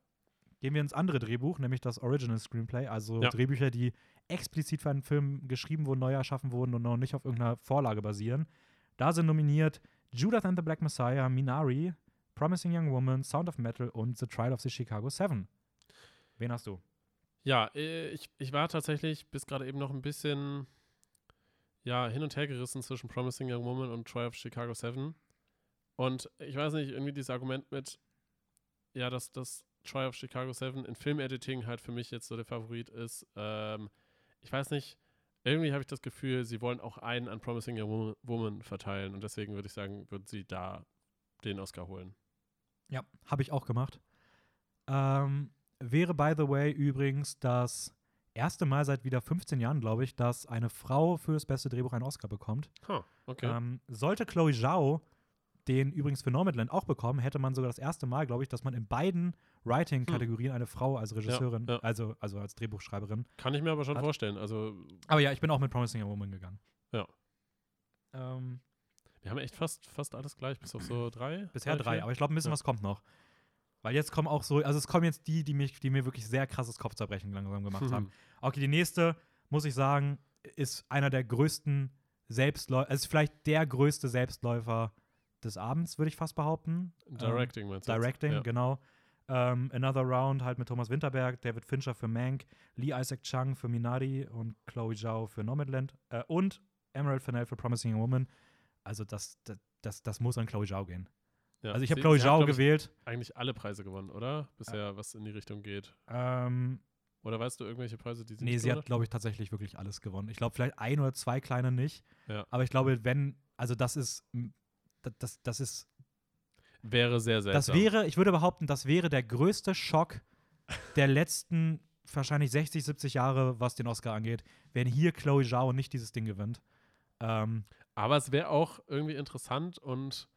Speaker 2: gehen wir ins andere Drehbuch, nämlich das Original Screenplay, also
Speaker 1: Ja.
Speaker 2: Drehbücher, die explizit für einen Film geschrieben wurden, neu erschaffen wurden und noch nicht auf irgendeiner Vorlage basieren. Da sind nominiert Judas and the Black Messiah, Minari, Promising Young Woman, Sound of Metal und The Trial of the Chicago Seven. Wen hast du?
Speaker 1: Ja, äh, ich, ich war tatsächlich bis gerade eben noch ein bisschen ja, hin und her gerissen zwischen Promising Young Woman und Trial of Chicago 7. Und ich weiß nicht, irgendwie dieses Argument mit, ja, dass das Trial of Chicago 7 in Filmediting halt für mich jetzt so der Favorit ist. Ähm, ich weiß nicht, irgendwie habe ich das Gefühl, sie wollen auch einen an Promising Young Woman- Woman verteilen und deswegen würde ich sagen, würden sie da den Oscar holen.
Speaker 2: Ja, habe ich auch gemacht. Ähm, wäre, by the way, übrigens das erste Mal seit wieder 15 Jahren, glaube ich, dass eine Frau für das beste Drehbuch einen Oscar bekommt.
Speaker 1: Huh, okay.
Speaker 2: Ähm, sollte Chloe Zhao den übrigens für Nomadland auch bekommen, hätte man sogar das erste Mal, glaube ich, dass man in beiden Writing-Kategorien eine Frau als Regisseurin,
Speaker 1: Hm. ja.
Speaker 2: Also, also als Drehbuchschreiberin.
Speaker 1: Kann ich mir aber schon
Speaker 2: hat-
Speaker 1: vorstellen. Also,
Speaker 2: Aber ja, ich bin auch mit Promising Young Woman gegangen.
Speaker 1: Ja.
Speaker 2: Ähm,
Speaker 1: wir haben echt fast, fast alles gleich, bis auf so drei.
Speaker 2: bisher drei,
Speaker 1: vier?
Speaker 2: aber ich glaube, ein bisschen
Speaker 1: Ja.
Speaker 2: was kommt noch. Weil jetzt kommen auch so, also es kommen jetzt die, die, mich, die mir wirklich sehr krasses Kopfzerbrechen langsam gemacht haben. Okay, die nächste, muss ich sagen, ist einer der größten Selbstläufer, also vielleicht der größte Selbstläufer des Abends, würde ich fast behaupten.
Speaker 1: Directing meinst du?
Speaker 2: Ähm,
Speaker 1: jetzt?
Speaker 2: Directing,
Speaker 1: Ja.
Speaker 2: genau. Ähm, Another Round halt mit Thomas Winterberg, David Fincher für Mank, Lee Isaac Chung für Minari und Chloe Zhao für Nomadland äh, und Emerald Fennell für Promising Young Woman. also das, das, das, das muss an Chloe Zhao gehen.
Speaker 1: Ja.
Speaker 2: Also ich habe Chloe Zhao gewählt.
Speaker 1: Eigentlich alle Preise gewonnen, oder? Bisher, was in die Richtung geht.
Speaker 2: Ähm,
Speaker 1: Oder weißt du irgendwelche Preise, die sie
Speaker 2: nee, sie hat, glaube ich, tatsächlich wirklich alles gewonnen. Ich glaube, vielleicht ein oder zwei kleine nicht.
Speaker 1: Ja.
Speaker 2: Aber ich glaube, wenn, also das ist, das, das, das ist,
Speaker 1: Wäre sehr seltsam.
Speaker 2: das wäre, ich würde behaupten, das wäre der größte Schock der letzten wahrscheinlich 60, 70 Jahre, was den Oscar angeht, wenn hier Chloe Zhao nicht dieses Ding gewinnt. Ähm,
Speaker 1: Aber es wäre auch irgendwie interessant und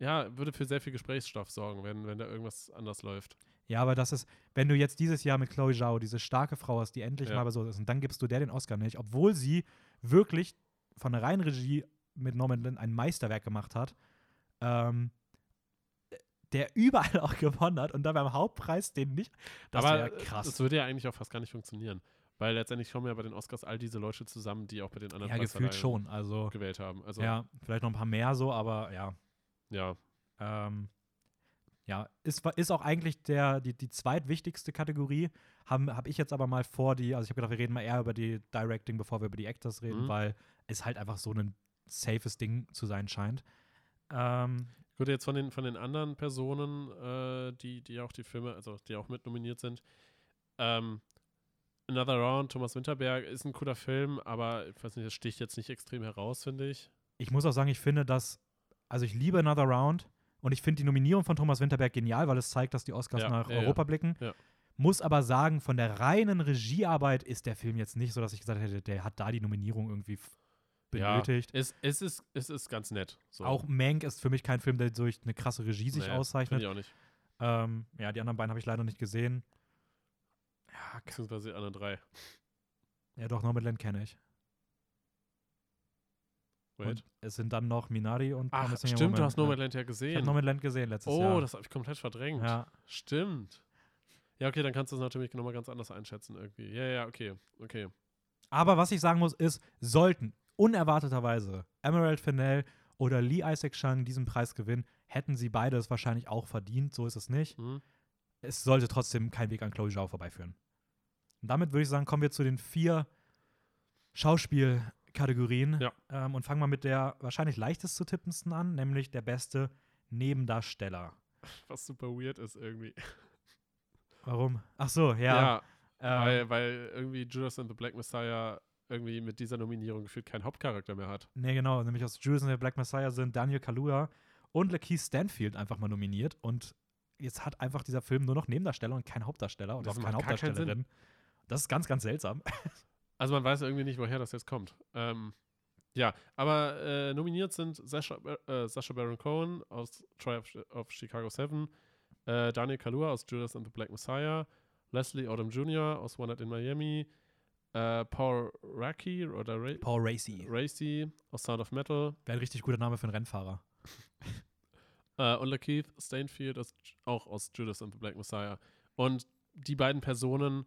Speaker 1: ja, würde für sehr viel Gesprächsstoff sorgen, wenn, wenn da irgendwas anders läuft.
Speaker 2: Ja, aber das ist, wenn du jetzt dieses Jahr mit Chloe Zhao diese starke Frau hast, die endlich
Speaker 1: Ja.
Speaker 2: mal bei so ist, und dann gibst du der den Oscar nicht, obwohl sie wirklich von der reinen Regie mit Norman Lin ein Meisterwerk gemacht hat, ähm, der überall auch gewonnen hat und dann beim Hauptpreis den nicht. Das
Speaker 1: Aber
Speaker 2: wäre krass.
Speaker 1: das würde ja eigentlich auch fast gar nicht funktionieren. Weil letztendlich kommen ja bei den Oscars all diese Leute zusammen, die auch bei den anderen
Speaker 2: ja, gefühlt schon. Also,
Speaker 1: gewählt haben. Also
Speaker 2: ja, vielleicht noch ein paar mehr so, aber ja.
Speaker 1: Ja.
Speaker 2: Ähm, ja, ist, ist auch eigentlich der, die, die zweitwichtigste Kategorie. Habe hab ich jetzt aber mal vor, die, also ich habe gedacht, wir reden mal eher über die Directing, bevor wir über die Actors reden,
Speaker 1: Mhm.
Speaker 2: weil es halt einfach so ein safes Ding zu sein scheint. Ähm,
Speaker 1: Gut, jetzt von den, von den anderen Personen, äh, die, die auch die Filme, also die auch mit nominiert sind. Ähm, Another Round, Thomas Winterberg, ist ein cooler Film, aber ich weiß nicht, das sticht jetzt nicht extrem heraus, finde ich.
Speaker 2: ich muss auch sagen, ich finde, dass, also ich liebe Another Round und ich finde die Nominierung von Thomas Winterberg genial, weil es zeigt, dass die Oscars
Speaker 1: Ja,
Speaker 2: nach
Speaker 1: ja, ja.
Speaker 2: Europa blicken.
Speaker 1: Ja.
Speaker 2: Muss aber sagen, von der reinen Regiearbeit ist der Film jetzt nicht so, dass ich gesagt hätte, der hat da die Nominierung irgendwie f-
Speaker 1: Ja.
Speaker 2: benötigt.
Speaker 1: Es, es, ist, es ist ganz nett. So.
Speaker 2: Auch Mank ist für mich kein Film, der durch eine krasse Regie sich
Speaker 1: Nee,
Speaker 2: auszeichnet.
Speaker 1: Ich auch nicht.
Speaker 2: Ähm, ja, die anderen beiden habe ich leider nicht gesehen. Ja,
Speaker 1: Beziehungsweise die anderen drei.
Speaker 2: ja doch, Nomadland kenne ich.
Speaker 1: Wait.
Speaker 2: Und es sind dann noch Minari und
Speaker 1: Ach,
Speaker 2: Promising
Speaker 1: stimmt, du
Speaker 2: Woman.
Speaker 1: hast Nomadland ja
Speaker 2: Ja. Ich habe
Speaker 1: gesehen.
Speaker 2: Nomadland gesehen letztes
Speaker 1: oh,
Speaker 2: Jahr.
Speaker 1: das habe ich komplett verdrängt.
Speaker 2: ja.
Speaker 1: Stimmt. Ja, okay, dann kannst du es natürlich nochmal ganz anders einschätzen irgendwie. Ja, ja, okay, okay.
Speaker 2: Aber was ich sagen muss, ist, sollten unerwarteterweise Emerald Fennell oder Lee Isaac Chung diesen Preis gewinnen, hätten sie beide es wahrscheinlich auch verdient. So ist es nicht.
Speaker 1: Hm?
Speaker 2: Es sollte trotzdem kein Weg an Chloe Zhao vorbeiführen. Und damit würde ich sagen, kommen wir zu den vier Schauspielkategorien
Speaker 1: Ja.
Speaker 2: ähm, und fangen mal mit der wahrscheinlich leichtest zu tippendsten an, nämlich der beste Nebendarsteller.
Speaker 1: Was super weird ist irgendwie.
Speaker 2: Warum? Ach so, ja. ähm,
Speaker 1: weil, weil irgendwie Judas and the Black Messiah irgendwie mit dieser Nominierung gefühlt keinen Hauptcharakter mehr hat.
Speaker 2: Nee, genau. Nämlich aus Judas and the Black Messiah sind Daniel Kaluuya und Lakeith Stanfield einfach mal nominiert. Und jetzt hat einfach dieser Film nur noch Nebendarsteller und keinen Hauptdarsteller und
Speaker 1: Das
Speaker 2: auch keine Hauptdarstellerin. Das ist ganz, ganz seltsam.
Speaker 1: Also man weiß irgendwie nicht, woher das jetzt kommt. Ähm, ja, aber äh, nominiert sind Sasha, Bar- äh, Sacha Baron Cohen aus Try of, of Chicago 7, äh, Daniel Kaluuya aus Judas and the Black Messiah, Leslie Odom Jr. aus One Night in Miami, äh, Paul Racky oder Ray,
Speaker 2: Paul Racy.
Speaker 1: Racy aus Sound of Metal
Speaker 2: Wäre ein richtig guter Name für einen Rennfahrer.
Speaker 1: äh, und Lakeith Stanfield aus, auch aus Judas and the Black Messiah. Und die beiden Personen,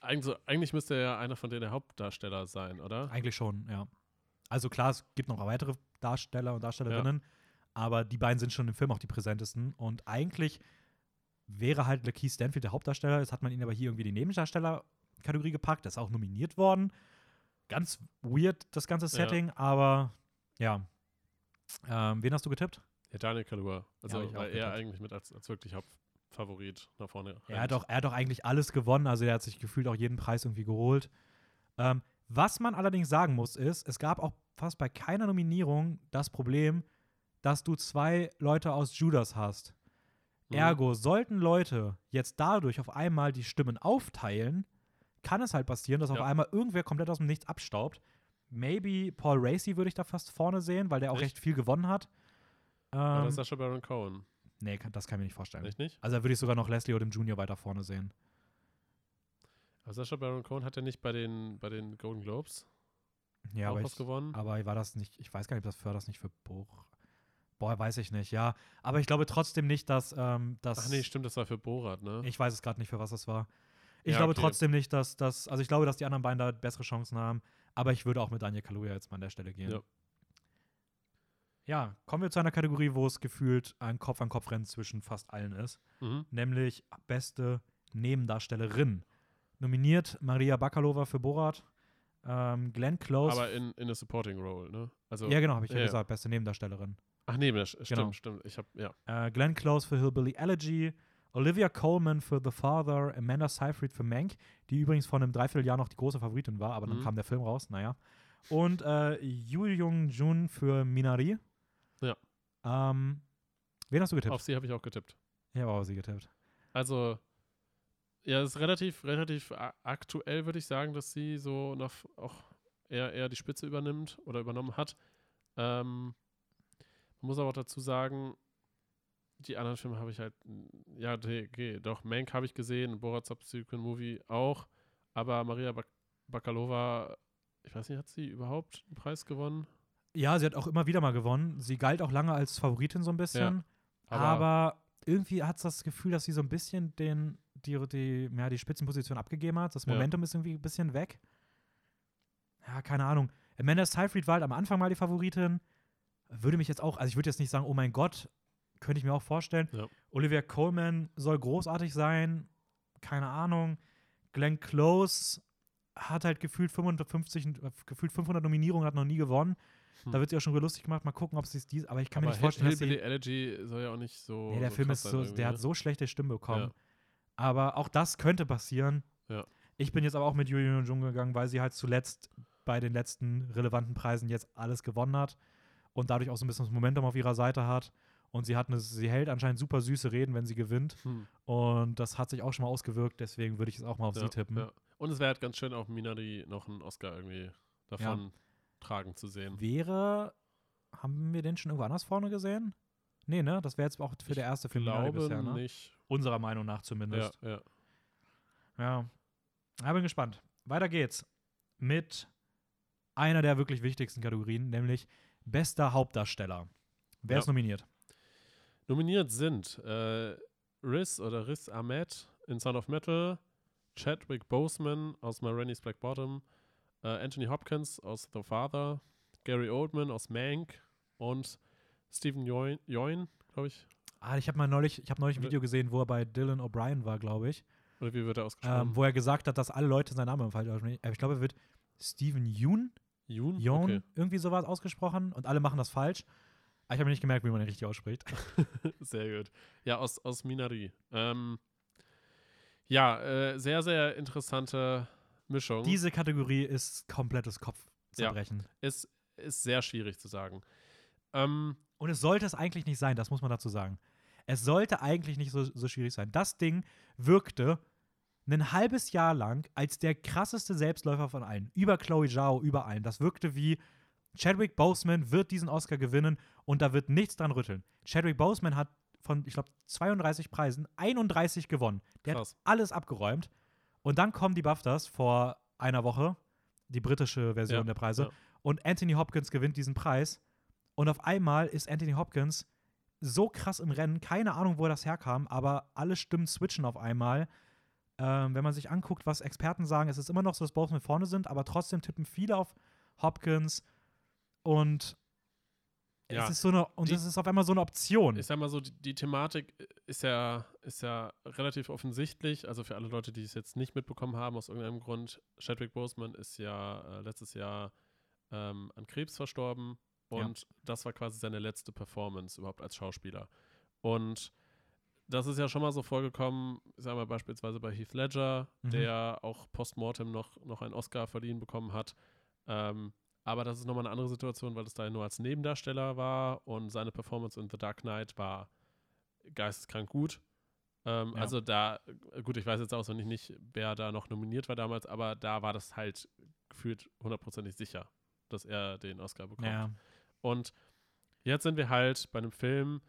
Speaker 1: eigentlich, eigentlich müsste ja einer von denen der Hauptdarsteller sein, oder?
Speaker 2: Eigentlich schon, ja. Also klar, es gibt noch weitere Darsteller und Darstellerinnen, aber die beiden sind schon im Film auch die präsentesten. Und eigentlich wäre halt Lakeith Stanfield der Hauptdarsteller. Jetzt hat man ihn aber hier irgendwie die Nebendarsteller-Kategorie gepackt. Der ist auch nominiert worden. Ganz weird, das ganze Setting, aber ja. Ähm, wen hast du getippt?
Speaker 1: Ja, Daniel Kaluuya. Also,
Speaker 2: auch
Speaker 1: weil er eigentlich mit als, als wirklich Hauptfavorit nach vorne
Speaker 2: Er hat, auch, er hat auch eigentlich alles gewonnen, also er hat sich gefühlt auch jeden Preis irgendwie geholt. Ähm, was man allerdings sagen muss, ist, es gab auch fast bei keiner Nominierung das Problem, dass du zwei Leute aus Judas hast.
Speaker 1: Mhm.
Speaker 2: Ergo, sollten Leute jetzt dadurch auf einmal die Stimmen aufteilen, kann es halt passieren, dass auf
Speaker 1: Ja.
Speaker 2: einmal irgendwer komplett aus dem Nichts abstaubt. Maybe Paul Racy würde ich da fast vorne sehen, weil der auch
Speaker 1: Echt?
Speaker 2: recht viel gewonnen hat.
Speaker 1: Oder
Speaker 2: Ähm,
Speaker 1: Sacha Baron Cohen.
Speaker 2: Nee, das kann ich mir nicht vorstellen.
Speaker 1: Echt nicht?
Speaker 2: Also da würde ich sogar noch Leslie Odom Jr. weiter vorne sehen.
Speaker 1: Aber Sacha Baron Cohen hat ja nicht bei den, bei den Golden Globes
Speaker 2: Ja,
Speaker 1: auch
Speaker 2: aber
Speaker 1: was
Speaker 2: ich,
Speaker 1: gewonnen.
Speaker 2: aber war das nicht, ich weiß gar nicht, ob das war das nicht für Boch. Boah, weiß ich nicht, ja. Aber ich glaube trotzdem nicht, dass ähm, das.
Speaker 1: Ach nee, stimmt, das war für Borat, ne?
Speaker 2: Ich weiß es gerade nicht, für was das war. Ich
Speaker 1: Ja,
Speaker 2: glaube
Speaker 1: okay.
Speaker 2: trotzdem nicht, dass das. Also ich glaube, dass die anderen beiden da bessere Chancen haben. Aber ich würde auch mit Daniel Kaluuya jetzt mal an der Stelle gehen.
Speaker 1: Ja.
Speaker 2: Ja, kommen wir zu einer Kategorie, wo es gefühlt ein Kopf-an-Kopf-Rennen zwischen fast allen ist.
Speaker 1: Mhm.
Speaker 2: Nämlich beste Nebendarstellerin. Nominiert Maria Bakalova für Borat, Ähm, Glenn Close.
Speaker 1: Aber in, in a supporting role, ne? Also,
Speaker 2: ja, genau, habe ich ja,
Speaker 1: ja,
Speaker 2: gesagt, beste Nebendarstellerin.
Speaker 1: Ach nee, das stimmt,
Speaker 2: Genau.
Speaker 1: stimmt. Ich hab, ja.
Speaker 2: Äh, Glenn Close für Hillbilly Elegy, Olivia Coleman für The Father, Amanda Seyfried für Mank, die übrigens vor einem Dreivierteljahr noch die große Favoritin war, aber dann
Speaker 1: Mhm.
Speaker 2: kam der Film raus, naja. Und äh, Yoo Jung-jun für Minari. Ähm, wen hast du getippt?
Speaker 1: Auf sie habe ich auch getippt.
Speaker 2: Ich habe auch sie getippt.
Speaker 1: Also, ja, es ist relativ, relativ aktuell, würde ich sagen, dass sie so noch auch eher, eher die Spitze übernimmt oder übernommen hat. Ähm, man muss aber auch dazu sagen, die anderen Filme habe ich halt, ja, okay, doch, Mank habe ich gesehen, Borat Subsequent Movie auch, aber Maria Bak Bakalova, ich weiß nicht, hat sie überhaupt einen Preis gewonnen?
Speaker 2: Ja, sie hat auch immer wieder mal gewonnen. Sie galt auch lange als Favoritin so ein bisschen.
Speaker 1: aber-
Speaker 2: aber, irgendwie hat es das Gefühl, dass sie so ein bisschen den, die, die, ja, die Spitzenposition abgegeben hat. Das
Speaker 1: Ja.
Speaker 2: Momentum ist irgendwie ein bisschen weg. Ja, keine Ahnung. Amanda Seyfried war halt am Anfang mal die Favoritin. Würde mich jetzt auch, also ich würde jetzt nicht sagen, oh mein Gott, könnte ich mir auch vorstellen.
Speaker 1: Ja.
Speaker 2: Olivia Coleman soll großartig sein. Keine Ahnung. Glenn Close hat halt gefühlt 550, äh, gefühlt 500 Nominierungen, hat noch nie gewonnen.
Speaker 1: Hm.
Speaker 2: Da wird sie auch schon wieder lustig gemacht. Mal gucken, ob sie es dies, aber ich kann mir
Speaker 1: aber
Speaker 2: nicht vorstellen, dass
Speaker 1: Hillbilly
Speaker 2: sie
Speaker 1: Elegy soll ja auch nicht so.
Speaker 2: Nee, der
Speaker 1: so
Speaker 2: Film ist so, der
Speaker 1: ne?
Speaker 2: hat so schlechte Stimmen bekommen.
Speaker 1: Ja.
Speaker 2: Aber auch das könnte passieren.
Speaker 1: Ja.
Speaker 2: Ich bin jetzt aber auch mit Julian Jung gegangen, weil sie halt zuletzt bei den letzten relevanten Preisen jetzt alles gewonnen hat und dadurch auch so ein bisschen das Momentum auf ihrer Seite hat. Und sie hat eine, sie hält anscheinend super süße Reden, wenn sie gewinnt.
Speaker 1: Hm.
Speaker 2: Und das hat sich auch schon mal ausgewirkt, deswegen würde ich es auch mal auf
Speaker 1: Ja,
Speaker 2: sie tippen.
Speaker 1: Ja. Und es wäre halt ganz schön, auch Minari noch einen Oscar irgendwie davon tragen zu sehen.
Speaker 2: Wäre, haben wir den schon irgendwo anders vorne gesehen? Nee, ne? Das wäre jetzt auch für
Speaker 1: Ich
Speaker 2: der erste Film
Speaker 1: glaube
Speaker 2: bisher, ne?
Speaker 1: nicht.
Speaker 2: Unserer Meinung nach zumindest.
Speaker 1: Ja, ja.
Speaker 2: Ja. Ich bin gespannt. Weiter geht's mit einer der wirklich wichtigsten Kategorien, nämlich bester Hauptdarsteller. Wer
Speaker 1: Ja.
Speaker 2: ist nominiert?
Speaker 1: Nominiert sind äh, Riz oder Riz Ahmed in Sound of Metal, Chadwick Boseman aus Ma Rainey's Black Bottom, äh, Anthony Hopkins aus The Father, Gary Oldman aus Mank und Stephen Yeun glaube ich.
Speaker 2: Ah, ich habe mal neulich, ich habe neulich ein Video gesehen, wo er bei Dylan O'Brien war, glaube ich,
Speaker 1: Oder wie wird er ausgesprochen?
Speaker 2: ähm, wo er gesagt hat, dass alle Leute seinen Namen falsch aussprechen. Äh, Ich glaube, er wird Stephen Yoon,
Speaker 1: Yoon?
Speaker 2: Yoon,
Speaker 1: Okay.
Speaker 2: irgendwie sowas ausgesprochen und alle machen das falsch. Aber ich habe mir nicht gemerkt, wie man ihn richtig ausspricht.
Speaker 1: Sehr gut. Ja, aus, aus Minari. Ähm, ja, äh, sehr, sehr interessante Mischung.
Speaker 2: Diese Kategorie ist komplettes Kopfzerbrechen.
Speaker 1: ist, ist sehr schwierig zu sagen. Ähm,
Speaker 2: Und es sollte es eigentlich nicht sein, das muss man dazu sagen. Es sollte eigentlich nicht so, so schwierig sein. Das Ding wirkte ein halbes Jahr lang als der krasseste Selbstläufer von allen. Über Chloe Zhao, über allen. Das wirkte wie Chadwick Boseman wird diesen Oscar gewinnen und da wird nichts dran rütteln. Chadwick Boseman hat von, ich glaube, 32 Preisen 31 gewonnen. Der
Speaker 1: Krass.
Speaker 2: hat alles abgeräumt. Und dann kommen die BAFTAs vor einer Woche, die britische Version
Speaker 1: Ja,
Speaker 2: der Preise,
Speaker 1: ja.
Speaker 2: und Anthony Hopkins gewinnt diesen Preis. Und auf einmal ist Anthony Hopkins so krass im Rennen, keine Ahnung, wo das herkam, aber alle Stimmen switchen auf einmal. Ähm, wenn man sich anguckt, was Experten sagen, es ist immer noch so, dass Boseman vorne sind, aber trotzdem tippen viele auf Hopkins und
Speaker 1: Ja,
Speaker 2: es ist so eine und
Speaker 1: die-
Speaker 2: es ist auf einmal so eine Option.
Speaker 1: ich sag mal so, die, die Thematik ist ja, ist ja relativ offensichtlich. Also für alle Leute, die es jetzt nicht mitbekommen haben, aus irgendeinem Grund, Chadwick Boseman ist ja äh, letztes Jahr ähm, an Krebs verstorben und das war quasi seine letzte Performance überhaupt als Schauspieler. Und das ist ja schon mal so vorgekommen, ich sag mal beispielsweise bei Heath Ledger,
Speaker 2: Mhm.
Speaker 1: der auch postmortem noch, noch einen Oscar verliehen bekommen hat. Ähm, aber das ist nochmal eine andere Situation, weil das da nur als Nebendarsteller war und seine Performance in The Dark Knight war geisteskrank gut. Ähm,
Speaker 2: Ja.
Speaker 1: Also da, gut, ich weiß jetzt auswendig nicht, wer da noch nominiert war damals, aber da war das halt gefühlt hundertprozentig sicher, dass er den Oscar bekommt.
Speaker 2: ja.
Speaker 1: Und jetzt sind wir halt bei einem Film,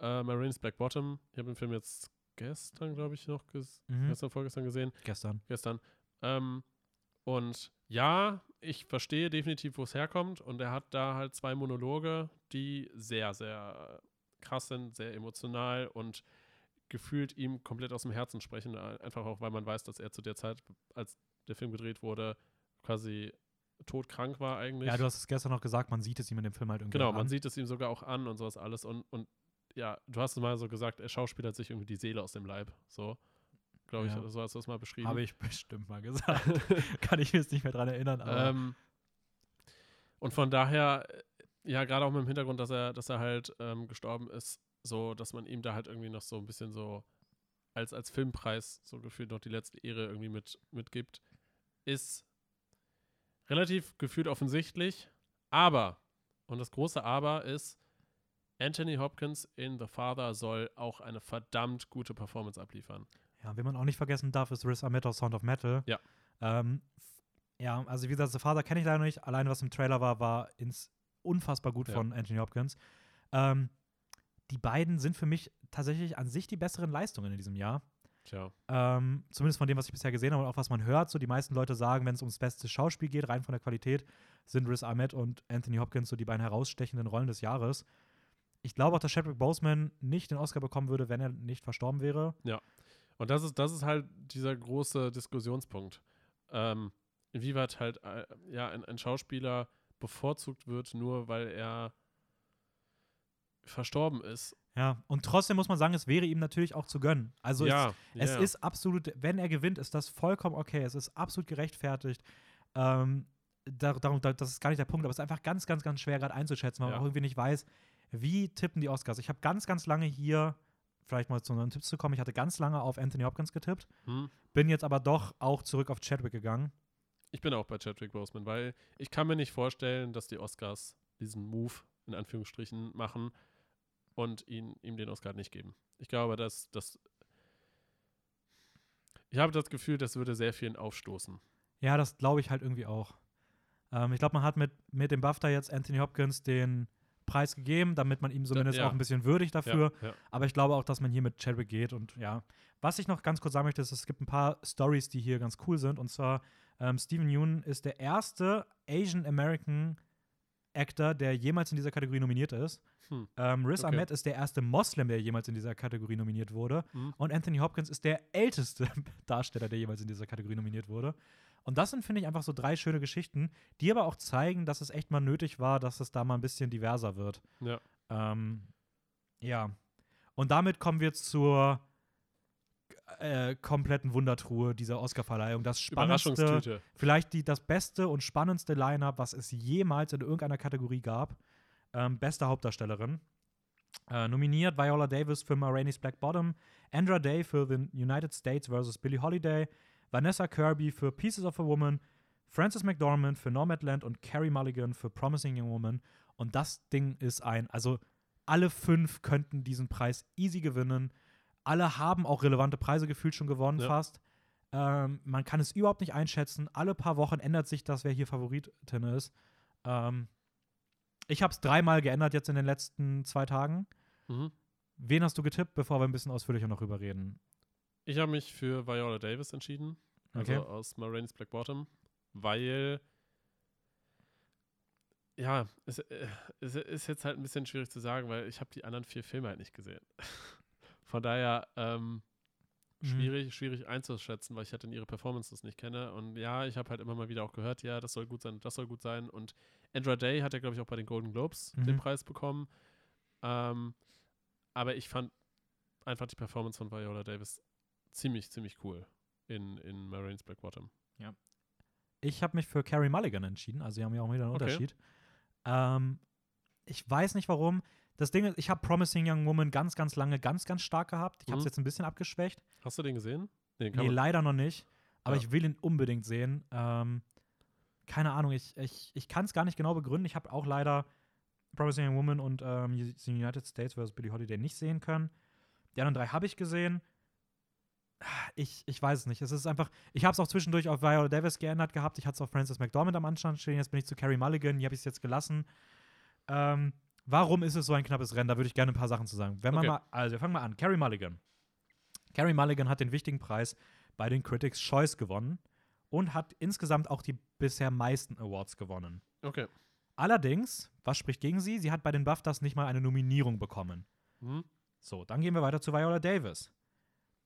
Speaker 1: äh, Marines Black Bottom. Ich habe den Film jetzt gestern, glaube ich, noch ges
Speaker 2: Mhm.
Speaker 1: gestern, vorgestern gesehen.
Speaker 2: Gestern.
Speaker 1: Gestern. Ähm, und ja, ich verstehe definitiv, wo es herkommt. Und er hat da halt zwei Monologe, die sehr, sehr krass sind, sehr emotional und gefühlt ihm komplett aus dem Herzen sprechen. Einfach auch, weil man weiß, dass er zu der Zeit, als der Film gedreht wurde, quasi todkrank war eigentlich.
Speaker 2: Ja, du hast es gestern noch gesagt, man sieht es ihm in dem Film halt irgendwie
Speaker 1: Genau,
Speaker 2: an.
Speaker 1: man sieht es ihm sogar auch an und sowas alles. Und, und ja, du hast es mal so gesagt, er schauspielert sich irgendwie die Seele aus dem Leib. So. Glaube ich,
Speaker 2: Ja.
Speaker 1: oder so hast du das mal beschrieben.
Speaker 2: Habe ich bestimmt mal gesagt. Kann ich jetzt nicht mehr dran erinnern,
Speaker 1: Ähm, und von daher, äh, ja, gerade auch mit dem Hintergrund, dass er, dass er halt ähm, gestorben ist, so, dass man ihm da halt irgendwie noch so ein bisschen so als, als Filmpreis so gefühlt noch die letzte Ehre irgendwie mit, mitgibt, ist relativ gefühlt offensichtlich. Aber, und das große Aber ist, Anthony Hopkins in The Father soll auch eine verdammt gute Performance abliefern.
Speaker 2: Ja, wen man auch nicht vergessen darf, ist Riz Ahmed aus Sound of Metal.
Speaker 1: Ja.
Speaker 2: Ähm, ja, also wie gesagt, The Father kenne ich leider nicht. Allein was im Trailer war, war ins unfassbar gut
Speaker 1: Ja.
Speaker 2: von Anthony Hopkins. Ähm, die beiden sind für mich tatsächlich an sich die besseren Leistungen in diesem Jahr.
Speaker 1: Tja,
Speaker 2: Ähm, zumindest von dem, was ich bisher gesehen habe und auch was man hört. So die meisten Leute sagen, wenn es ums beste Schauspiel geht, rein von der Qualität, sind Riz Ahmed und Anthony Hopkins so die beiden herausstechenden Rollen des Jahres. Ich glaube auch, dass Chadwick Boseman nicht den Oscar bekommen würde, wenn er nicht verstorben wäre.
Speaker 1: Und das ist, das ist halt dieser große Diskussionspunkt. Ähm, inwieweit halt äh, ja, ein, ein Schauspieler bevorzugt wird, nur weil er verstorben ist.
Speaker 2: Ja, und trotzdem muss man sagen, es wäre ihm natürlich auch zu gönnen. Also
Speaker 1: ja,
Speaker 2: es, es
Speaker 1: ja.
Speaker 2: ist absolut, wenn er gewinnt, ist das vollkommen okay. Es ist absolut gerechtfertigt. Ähm, da- darum, da, das ist gar nicht der Punkt, aber es ist einfach ganz, ganz, ganz schwer gerade einzuschätzen, weil
Speaker 1: Ja.
Speaker 2: man auch irgendwie nicht weiß, wie tippen die Oscars. Ich habe ganz, ganz lange hier, vielleicht mal zu neuen Tipps zu kommen, ich hatte ganz lange auf Anthony Hopkins getippt,
Speaker 1: Hm.
Speaker 2: bin jetzt aber doch auch zurück auf Chadwick gegangen.
Speaker 1: Ich bin auch bei Chadwick Boseman, weil ich kann mir nicht vorstellen, dass die Oscars diesen Move in Anführungsstrichen machen und ihn, ihm den Oscar nicht geben. Ich glaube, dass das. Ich habe das Gefühl, das würde sehr vielen aufstoßen.
Speaker 2: Ja, das glaube ich halt irgendwie auch. Ähm, ich glaube, man hat mit, mit dem BAFTA jetzt Anthony Hopkins den Preis gegeben, damit man ihm zumindest
Speaker 1: ja.
Speaker 2: auch ein bisschen würdigt dafür.
Speaker 1: Ja, ja.
Speaker 2: Aber ich glaube auch, dass man hier mit Chadwick geht. Und ja, was ich noch ganz kurz sagen möchte, ist, es gibt ein paar Stories, die hier ganz cool sind. Und zwar, ähm, Stephen Yeun ist der erste Asian American Actor, der jemals in dieser Kategorie nominiert ist.
Speaker 1: Hm.
Speaker 2: Ähm, Riz
Speaker 1: Okay.
Speaker 2: Ahmed ist der erste Moslem, der jemals in dieser Kategorie nominiert wurde.
Speaker 1: Hm.
Speaker 2: Und Anthony Hopkins ist der älteste Darsteller, der jemals in dieser Kategorie nominiert wurde. Und das sind, finde ich, einfach so drei schöne Geschichten, die aber auch zeigen, dass es echt mal nötig war, dass es da mal ein bisschen diverser wird.
Speaker 1: Ja.
Speaker 2: Ähm, ja. Und damit kommen wir zur äh, kompletten Wundertruhe dieser Oscarverleihung. Das spannendste, vielleicht die, das beste und spannendste Line-Up, was es jemals in irgendeiner Kategorie gab. Ähm, beste Hauptdarstellerin. Äh, nominiert Viola Davis für Ma Rainey's Black Bottom, Andra Day für The United States vs. Billie Holiday, Vanessa Kirby für Pieces of a Woman, Frances McDormand für Nomadland und Carrie Mulligan für Promising Young Woman. Und das Ding ist ein, also alle fünf könnten diesen Preis easy gewinnen. Alle haben auch relevante Preise gefühlt schon gewonnen,
Speaker 1: Ja.
Speaker 2: fast. Ähm, man kann es überhaupt nicht einschätzen. Alle paar Wochen ändert sich das, wer hier Favoritin ist. Ähm, ich habe es dreimal geändert jetzt in den letzten zwei Tagen.
Speaker 1: Mhm.
Speaker 2: Wen hast du getippt, bevor wir ein bisschen ausführlicher noch drüber reden?
Speaker 1: Ich habe mich für Viola Davis entschieden. Also
Speaker 2: Okay.
Speaker 1: aus Marines Black Bottom, weil ja, es, äh, es ist jetzt halt ein bisschen schwierig zu sagen, weil ich habe die anderen vier Filme halt nicht gesehen. Von daher ähm,
Speaker 2: Mhm.
Speaker 1: schwierig, schwierig einzuschätzen, weil ich halt in ihre Performances nicht kenne. Und ja, ich habe halt immer mal wieder auch gehört, ja, das soll gut sein, das soll gut sein. Und Andra Day hat ja, glaube ich, auch bei den Golden Globes den
Speaker 2: Mhm.
Speaker 1: Preis bekommen. Ähm, aber ich fand einfach die Performance von Viola Davis ziemlich, ziemlich cool in, in Marines Black Bottom.
Speaker 2: Ich habe mich für Carrie Mulligan entschieden, also wir haben ja auch wieder einen
Speaker 1: Okay.
Speaker 2: Unterschied. Ähm, ich weiß nicht warum. Das Ding ist, ich habe Promising Young Woman ganz, ganz lange ganz, ganz stark gehabt. Ich habe es
Speaker 1: Mhm.
Speaker 2: jetzt ein bisschen abgeschwächt.
Speaker 1: Hast du den gesehen? Nee, den
Speaker 2: Nee, leider noch nicht. Aber
Speaker 1: Ja.
Speaker 2: ich will ihn unbedingt sehen. Ähm, keine Ahnung, ich, ich, ich kann es gar nicht genau begründen. Ich habe auch leider Promising Young Woman und ähm, The United States vs. Billie Holiday nicht sehen können. Die anderen drei habe ich gesehen. Ich, ich weiß es nicht. Es ist einfach, ich habe es auch zwischendurch auf Viola Davis geändert gehabt. Ich hatte es auf Frances McDormand am Anstand stehen. Jetzt bin ich zu Carrie Mulligan. Hier habe ich es jetzt gelassen. Ähm, warum ist es so ein knappes Rennen? Da würde ich gerne ein paar Sachen zu sagen. Wenn man
Speaker 1: Okay.
Speaker 2: mal, also wir fangen mal an. Carrie Mulligan. Carrie Mulligan hat den wichtigen Preis bei den Critics' Choice gewonnen und hat insgesamt auch die bisher meisten Awards gewonnen.
Speaker 1: Okay.
Speaker 2: Allerdings, was spricht gegen sie? Sie hat bei den BAFTAs nicht mal eine Nominierung bekommen.
Speaker 1: Mhm.
Speaker 2: So, dann gehen wir weiter zu Viola Davis.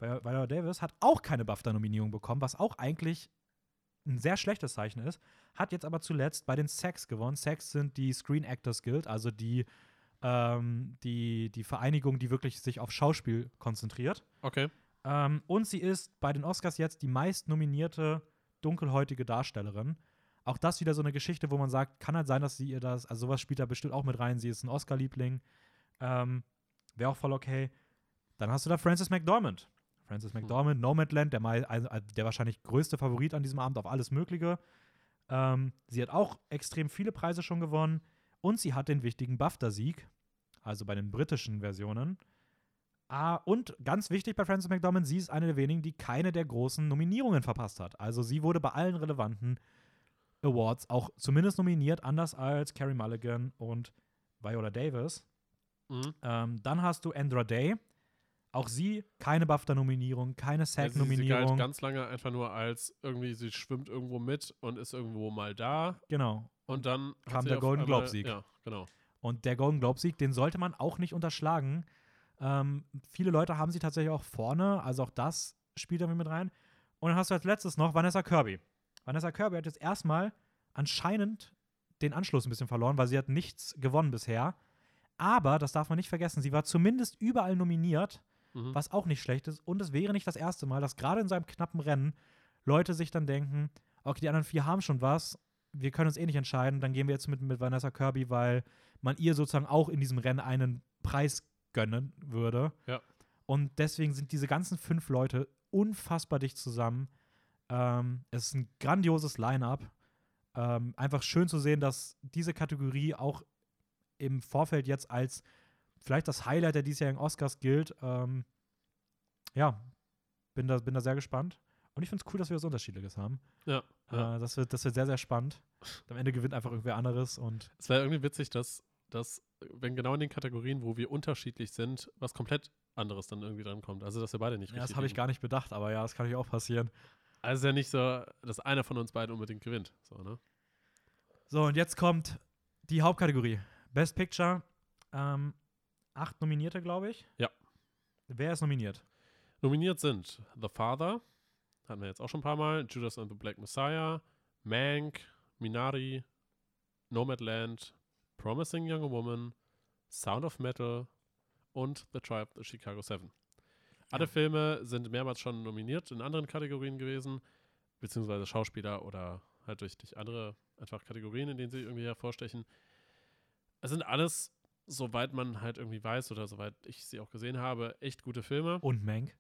Speaker 2: Vi- Viola Davis hat auch keine BAFTA-Nominierung bekommen, was auch eigentlich ein sehr schlechtes Zeichen ist. Hat jetzt aber zuletzt bei den SAGs gewonnen. SAGs sind die Screen Actors Guild, also die, ähm, die, die Vereinigung, die wirklich sich auf Schauspiel konzentriert.
Speaker 1: Okay.
Speaker 2: Ähm, und sie ist bei den Oscars jetzt die meist nominierte dunkelhäutige Darstellerin. Auch das wieder so eine Geschichte, wo man sagt, kann halt sein, dass sie ihr das, also sowas spielt da bestimmt auch mit rein. Sie ist ein Oscar-Liebling. Ähm, Wäre auch voll okay. Dann hast du da Frances McDormand. Frances McDormand, hm. Nomadland, der, also, der wahrscheinlich größte Favorit an diesem Abend auf alles Mögliche. Ähm, sie hat auch extrem viele Preise schon gewonnen. Und sie hat den wichtigen BAFTA-Sieg, also bei den britischen Versionen. Ah, und ganz wichtig bei Frances McDormand, sie ist eine der wenigen, die keine der großen Nominierungen verpasst hat. Also sie wurde bei allen relevanten Awards auch zumindest nominiert, anders als Carrie Mulligan und Viola Davis. Mhm. Ähm, dann hast du Andra Day. Auch sie keine BAFTA-Nominierung, keine SAG-Nominierung. Sie, sie
Speaker 1: ganz lange einfach nur als irgendwie, sie schwimmt irgendwo mit und ist irgendwo mal da.
Speaker 2: Genau.
Speaker 1: Und dann
Speaker 2: kam der Golden Globe-Sieg.
Speaker 1: Ja, genau.
Speaker 2: Und der Golden Globe-Sieg, den sollte man auch nicht unterschlagen. Ähm, viele Leute haben sie tatsächlich auch vorne, also auch das spielt damit mit rein. Und dann hast du als letztes noch Vanessa Kirby. Vanessa Kirby hat jetzt erstmal anscheinend den Anschluss ein bisschen verloren, weil sie hat nichts gewonnen bisher. Aber, das darf man nicht vergessen, sie war zumindest überall nominiert, mhm. was auch nicht schlecht ist. Und es wäre nicht das erste Mal, dass gerade in so einem knappen Rennen Leute sich dann denken, okay, die anderen vier haben schon was, wir können uns eh nicht entscheiden, dann gehen wir jetzt mit, mit Vanessa Kirby, weil man ihr sozusagen auch in diesem Rennen einen Preis gönnen würde.
Speaker 1: Ja.
Speaker 2: Und deswegen sind diese ganzen fünf Leute unfassbar dicht zusammen. Ähm, es ist ein grandioses Line-up. Ähm, einfach schön zu sehen, dass diese Kategorie auch im Vorfeld jetzt als vielleicht das Highlight der diesjährigen Oscars gilt. Ähm, ja, bin da, bin da sehr gespannt. Und ich finde es cool, dass wir was Unterschiedliches haben.
Speaker 1: Ja.
Speaker 2: ja. Äh, das, wird, das wird sehr, sehr spannend. Am Ende gewinnt einfach irgendwer anderes. Und
Speaker 1: es wäre irgendwie witzig, dass, dass, wenn genau in den Kategorien, wo wir unterschiedlich sind, was komplett anderes dann irgendwie dran kommt. Also, dass wir beide nicht
Speaker 2: ja, Das habe ich gar nicht bedacht, aber ja, das kann natürlich auch passieren.
Speaker 1: Also ja nicht so, dass einer von uns beiden unbedingt gewinnt. So, ne?
Speaker 2: so und jetzt kommt die Hauptkategorie. Best Picture. Ähm, acht Nominierte, glaube ich.
Speaker 1: Ja.
Speaker 2: Wer ist nominiert?
Speaker 1: Nominiert sind The Father, hatten wir jetzt auch schon ein paar Mal, Judas and the Black Messiah, Mank, Minari, Nomadland, Promising Young Woman, Sound of Metal und The Tribe, The Chicago Seven. Alle Filme sind mehrmals schon nominiert in anderen Kategorien gewesen, beziehungsweise Schauspieler oder halt durch, durch andere einfach Kategorien, in denen sie irgendwie hervorstechen. Es sind alles, soweit man halt irgendwie weiß oder soweit ich sie auch gesehen habe, echt gute Filme.
Speaker 2: Und Mank.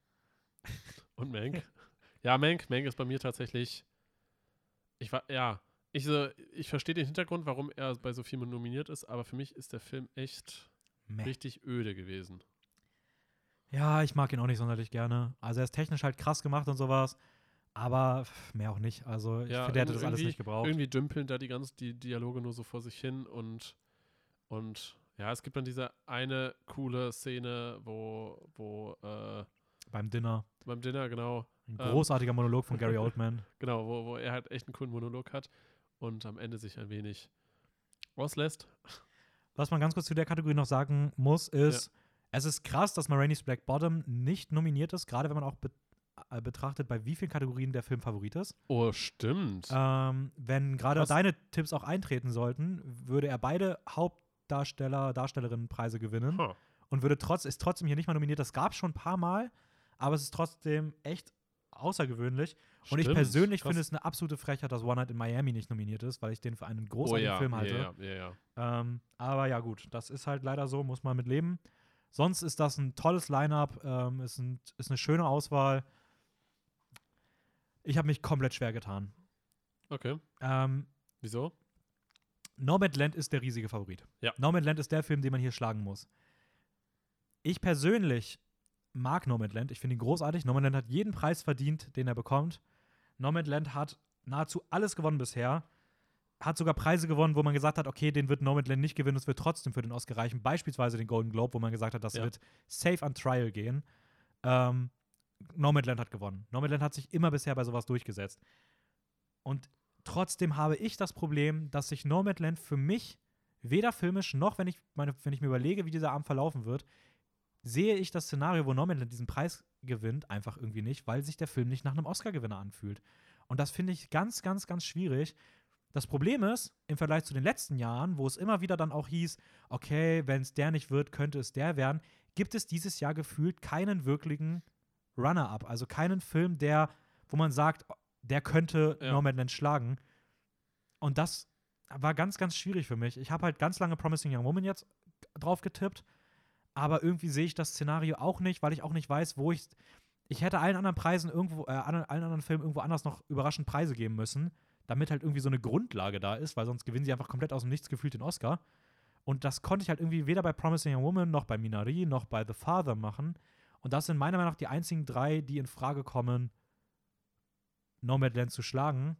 Speaker 1: Und Mank. ja, Mank. Mank ist bei mir tatsächlich. Ich war, ja, ich, so, ich verstehe den Hintergrund, warum er bei so vielen nominiert ist, aber für mich ist der Film echt Meh. richtig öde gewesen.
Speaker 2: Ja, ich mag ihn auch nicht sonderlich gerne. Also er ist technisch halt krass gemacht und sowas, aber mehr auch nicht. Also ich ja, finde, er hätte das alles nicht gebraucht.
Speaker 1: Irgendwie dümpeln da die ganzen die Dialoge nur so vor sich hin und und ja, es gibt dann diese eine coole Szene, wo wo äh,
Speaker 2: beim Dinner.
Speaker 1: Beim Dinner, genau.
Speaker 2: Ein großartiger ähm, Monolog von Gary Oldman.
Speaker 1: genau, wo, wo er halt echt einen coolen Monolog hat und am Ende sich ein wenig auslässt.
Speaker 2: Was man ganz kurz zu der Kategorie noch sagen muss, ist, ja es ist krass, dass Maraine's Black Bottom nicht nominiert ist, gerade wenn man auch be äh, betrachtet, bei wie vielen Kategorien der Film Favorit ist.
Speaker 1: Oh, stimmt.
Speaker 2: Ähm, wenn gerade deine Tipps auch eintreten sollten, würde er beide Hauptdarsteller, Darstellerinnenpreise gewinnen huh. und würde trotz, ist trotzdem hier nicht mal nominiert. Das gab es schon ein paar Mal, aber es ist trotzdem echt außergewöhnlich. Stimmt, und ich persönlich finde es eine absolute Frechheit, dass One Night in Miami nicht nominiert ist, weil ich den für einen großartigen oh, ja, Film halte.
Speaker 1: Ja, ja, ja,
Speaker 2: ähm, aber ja, gut, das ist halt leider so, muss man mit leben. Sonst ist das ein tolles Line-up, ähm, ist, ein, ist eine schöne Auswahl. Ich habe mich komplett schwer getan.
Speaker 1: Okay.
Speaker 2: Ähm,
Speaker 1: Wieso?
Speaker 2: Nomadland ist der riesige Favorit.
Speaker 1: Ja.
Speaker 2: Nomadland ist der Film, den man hier schlagen muss. Ich persönlich mag Nomadland. Ich finde ihn großartig. Nomadland hat jeden Preis verdient, den er bekommt. Nomadland hat nahezu alles gewonnen bisher hat sogar Preise gewonnen, wo man gesagt hat, okay, den wird Nomadland nicht gewinnen, es wird trotzdem für den Oscar reichen. Beispielsweise den Golden Globe, wo man gesagt hat, das ja. wird safe on Trial gehen. Ähm, Nomadland hat gewonnen. Nomadland hat sich immer bisher bei sowas durchgesetzt. Und trotzdem habe ich das Problem, dass sich Nomadland für mich weder filmisch noch, wenn ich, meine, wenn ich mir überlege, wie dieser Abend verlaufen wird, sehe ich das Szenario, wo Nomadland diesen Preis gewinnt, einfach irgendwie nicht, weil sich der Film nicht nach einem Oscar-Gewinner anfühlt. Und das finde ich ganz, ganz, ganz schwierig. Das Problem ist, im Vergleich zu den letzten Jahren, wo es immer wieder dann auch hieß, okay, wenn es der nicht wird, könnte es der werden, gibt es dieses Jahr gefühlt keinen wirklichen Runner-up, also keinen Film, der, wo man sagt, der könnte
Speaker 1: Ja.
Speaker 2: Nomadland schlagen. Und das war ganz, ganz schwierig für mich. Ich habe halt ganz lange Promising Young Woman jetzt drauf getippt, aber irgendwie sehe ich das Szenario auch nicht, weil ich auch nicht weiß, wo ich. Ich hätte allen anderen Preisen irgendwo, äh, allen anderen Filmen irgendwo anders noch überraschend Preise geben müssen, damit halt irgendwie so eine Grundlage da ist, weil sonst gewinnen sie einfach komplett aus dem Nichts gefühlt den Oscar. Und das konnte ich halt irgendwie weder bei Promising Young Woman noch bei Minari noch bei The Father machen. Und das sind meiner Meinung nach die einzigen drei, die in Frage kommen, Nomadland zu schlagen.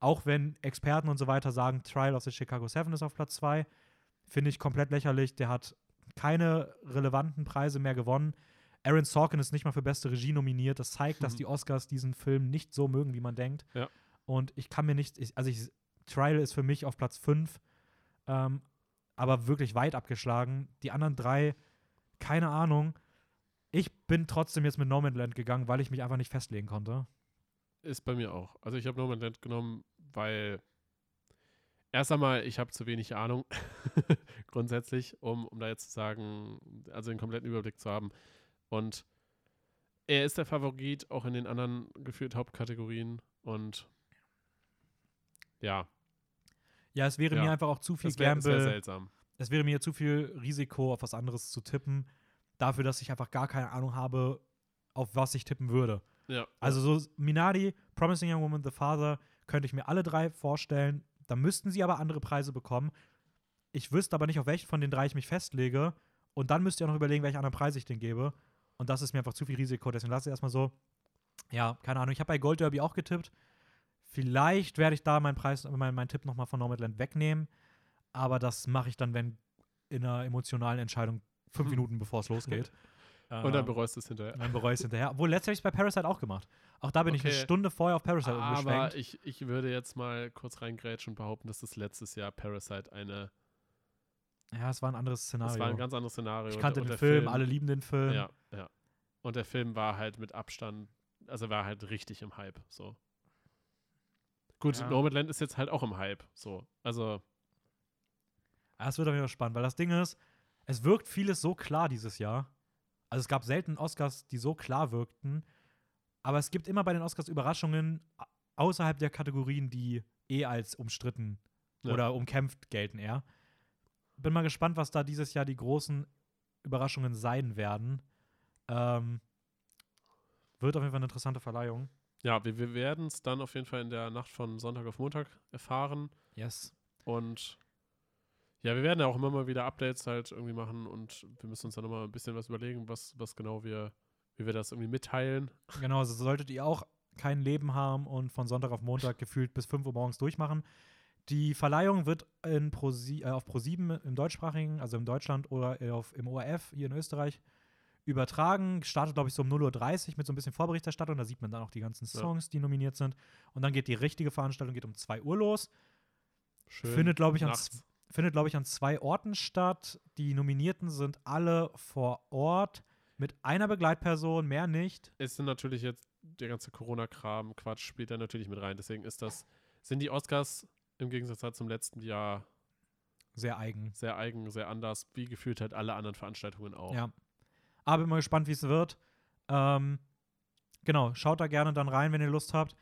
Speaker 2: Auch wenn Experten und so weiter sagen, Trial of the Chicago Seven ist auf Platz zwei, finde ich komplett lächerlich. Der hat keine relevanten Preise mehr gewonnen. Aaron Sorkin ist nicht mal für beste Regie nominiert. Das zeigt, dass
Speaker 1: Mhm.
Speaker 2: die Oscars diesen Film nicht so mögen, wie man denkt.
Speaker 1: Ja.
Speaker 2: Und ich kann mir nicht, ich, also ich, Trial ist für mich auf Platz 5, ähm, aber wirklich weit abgeschlagen. Die anderen drei, keine Ahnung. Ich bin trotzdem jetzt mit Nomadland gegangen, weil ich mich einfach nicht festlegen konnte.
Speaker 1: Ist bei mir auch. Also ich habe Nomadland genommen, weil erst einmal, ich habe zu wenig Ahnung grundsätzlich, um, um da jetzt zu sagen, also den kompletten Überblick zu haben. Und er ist der Favorit auch in den anderen geführt Hauptkategorien. Und ja,
Speaker 2: Ja, es wäre
Speaker 1: Ja.
Speaker 2: mir einfach auch zu viel
Speaker 1: wär
Speaker 2: Gamble.
Speaker 1: seltsam.
Speaker 2: es wäre mir zu viel Risiko, auf was anderes zu tippen, dafür, dass ich einfach gar keine Ahnung habe, auf was ich tippen würde.
Speaker 1: Ja,
Speaker 2: Also so Minari, Promising Young Woman, The Father, könnte ich mir alle drei vorstellen. Da müssten sie aber andere Preise bekommen. Ich wüsste aber nicht, auf welchen von den drei ich mich festlege. Und dann müsst ihr auch noch überlegen, welche anderen Preise ich denen gebe. Und das ist mir einfach zu viel Risiko. Deswegen lasse ich erstmal so. Ja, keine Ahnung. Ich habe bei Gold Derby auch getippt. Vielleicht werde ich da meinen Preis, meinen, meinen Tipp nochmal von Nomadland wegnehmen. Aber das mache ich dann, wenn in einer emotionalen Entscheidung fünf. Minuten bevor es losgeht.
Speaker 1: Und dann bereust du es hinterher.
Speaker 2: dann bereue ich es hinterher. Obwohl, letztlich habe ich es bei Parasite auch gemacht. Auch da bin ich eine
Speaker 1: Okay.
Speaker 2: Stunde vorher auf Parasite
Speaker 1: Aber
Speaker 2: umgeschwenkt.
Speaker 1: ich, ich würde jetzt mal kurz reingrätschen und behaupten, dass das letztes Jahr Parasite eine,
Speaker 2: Ja, es war ein anderes Szenario.
Speaker 1: das war ein ganz anderes Szenario.
Speaker 2: ich kannte
Speaker 1: und
Speaker 2: den
Speaker 1: der
Speaker 2: Film, alle lieben den Film.
Speaker 1: Ja, ja. Und der Film war halt mit Abstand, also war halt richtig im Hype, so. Gut,
Speaker 2: Ja.
Speaker 1: Nomadland ist jetzt halt auch im Hype, so. Also,
Speaker 2: Ja, es wird auf jeden Fall spannend, weil das Ding ist, es wirkt vieles so klar dieses Jahr. Also es gab selten Oscars, die so klar wirkten. Aber es gibt immer bei den Oscars Überraschungen außerhalb der Kategorien, die eh als umstritten
Speaker 1: Ja.
Speaker 2: oder umkämpft gelten eher. Bin mal gespannt, was da dieses Jahr die großen Überraschungen sein werden. Ähm, wird auf jeden Fall eine interessante Verleihung.
Speaker 1: ja, wir, wir werden es dann auf jeden Fall in der Nacht von Sonntag auf Montag erfahren.
Speaker 2: Yes.
Speaker 1: Und ja, wir werden ja auch immer mal wieder Updates halt irgendwie machen und wir müssen uns dann nochmal ein bisschen was überlegen, was, was genau wir, wie wir das irgendwie mitteilen.
Speaker 2: Genau, also solltet ihr auch kein Leben haben und von Sonntag auf Montag gefühlt bis 5 Uhr morgens durchmachen. Die Verleihung wird in Pro äh, auf Pro7 im deutschsprachigen, also in Deutschland oder auf, im ORF hier in Österreich übertragen. Startet, glaube ich, so um 0.30 Uhr mit so ein bisschen Vorberichterstattung. Da sieht man dann auch die ganzen
Speaker 1: Ja.
Speaker 2: Songs, die nominiert sind. Und dann geht die richtige Veranstaltung geht um 2 Uhr los.
Speaker 1: Schön.
Speaker 2: Findet, glaube ich, an
Speaker 1: nachts.
Speaker 2: Findet, glaube ich, an zwei Orten statt. Die Nominierten sind alle vor Ort mit einer Begleitperson, mehr nicht.
Speaker 1: Es sind natürlich jetzt der ganze Corona-Kram, Quatsch, spielt da natürlich mit rein. Deswegen ist das, sind die Oscars im Gegensatz halt zum letzten Jahr
Speaker 2: Sehr eigen.
Speaker 1: sehr eigen, sehr anders, wie gefühlt halt alle anderen Veranstaltungen auch.
Speaker 2: Ja. Aber bin mal gespannt, wie es wird. Ähm, genau, schaut da gerne dann rein, wenn ihr Lust habt.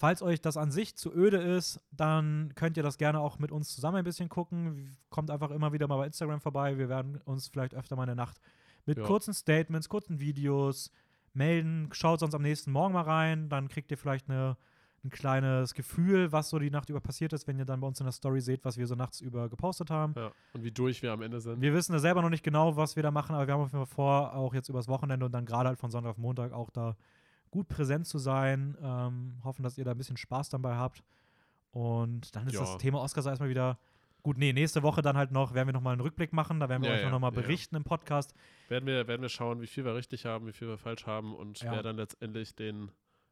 Speaker 2: Falls euch das an sich zu öde ist, dann könnt ihr das gerne auch mit uns zusammen ein bisschen gucken. Kommt einfach immer wieder mal bei Instagram vorbei. Wir werden uns vielleicht öfter mal in der Nacht mit
Speaker 1: Ja.
Speaker 2: kurzen Statements, kurzen Videos melden. Schaut sonst am nächsten Morgen mal rein. Dann kriegt ihr vielleicht eine, ein kleines Gefühl, was so die Nacht über passiert ist, wenn ihr dann bei uns in der Story seht, was wir so nachts über gepostet haben.
Speaker 1: Ja. Und wie durch wir am Ende sind.
Speaker 2: Wir wissen ja selber noch nicht genau, was wir da machen, aber wir haben auf jeden Fall vor, auch jetzt übers Wochenende und dann gerade halt von Sonntag auf Montag auch da gut präsent zu sein. Ähm, hoffen, dass ihr da ein bisschen Spaß dabei habt. Und dann ist
Speaker 1: Ja.
Speaker 2: das Thema Oscars erstmal wieder gut. Nee, nächste Woche dann halt noch, werden wir nochmal einen Rückblick machen. Da werden wir
Speaker 1: Ja,
Speaker 2: euch
Speaker 1: ja,
Speaker 2: noch mal
Speaker 1: ja.
Speaker 2: berichten im Podcast.
Speaker 1: werden, wir, werden wir schauen, wie viel wir richtig haben, wie viel wir falsch haben und wer dann letztendlich den,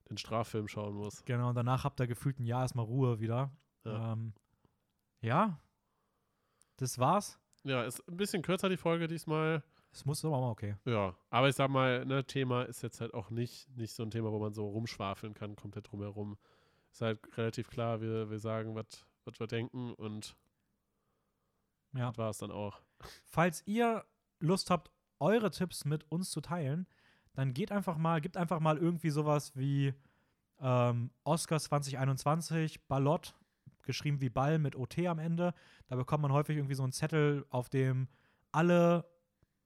Speaker 1: den Straffilm schauen muss.
Speaker 2: Genau, und danach habt ihr gefühlt ein Jahr erstmal Ruhe wieder.
Speaker 1: Ja.
Speaker 2: Ja. Ähm, ja, das war's.
Speaker 1: Ja, ist ein bisschen kürzer die Folge diesmal.
Speaker 2: Es muss aber mal okay.
Speaker 1: Ja, aber ich sag mal, ne, Thema ist jetzt halt auch nicht, nicht so ein Thema, wo man so rumschwafeln kann, komplett drumherum. Ist halt relativ klar, wir, wir sagen, was wir denken und
Speaker 2: Ja.
Speaker 1: das war es dann auch.
Speaker 2: Falls ihr Lust habt, eure Tipps mit uns zu teilen, dann geht einfach mal, gibt einfach mal irgendwie sowas wie ähm, Oscars 2021, Ballott, geschrieben wie Ball mit OT am Ende. Da bekommt man häufig irgendwie so einen Zettel, auf dem alle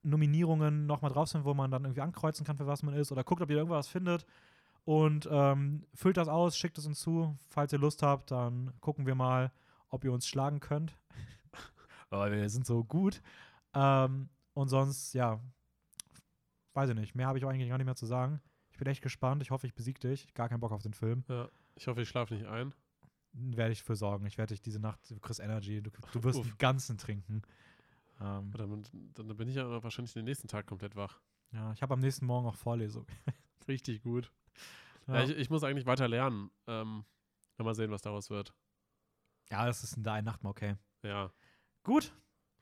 Speaker 2: Nominierungen nochmal drauf sind, wo man dann irgendwie ankreuzen kann, für was man ist oder guckt, ob ihr irgendwas findet und ähm, füllt das aus, schickt es uns zu. Falls ihr Lust habt, dann gucken wir mal, ob ihr uns schlagen könnt. Weil wir sind so gut. Ähm, und sonst, ja, weiß ich nicht. Mehr habe ich auch eigentlich gar nicht mehr zu sagen. Ich bin echt gespannt. Ich hoffe, ich besiege dich. Gar keinen Bock auf den Film.
Speaker 1: Ja, ich hoffe, ich schlafe nicht ein.
Speaker 2: Werde ich für sorgen. Ich werde dich diese Nacht, du kriegst Energy. Du, du wirst den ganzen trinken.
Speaker 1: Ähm, dann, dann, bin ich ja wahrscheinlich den nächsten Tag komplett wach.
Speaker 2: Ja, ich habe am nächsten Morgen auch Vorlesung.
Speaker 1: Richtig gut. Ja. Ja, ich, ich, muss eigentlich weiter lernen. Ähm, mal sehen, was daraus wird.
Speaker 2: Ja, das ist in der einen Nacht mal okay.
Speaker 1: Ja.
Speaker 2: Gut.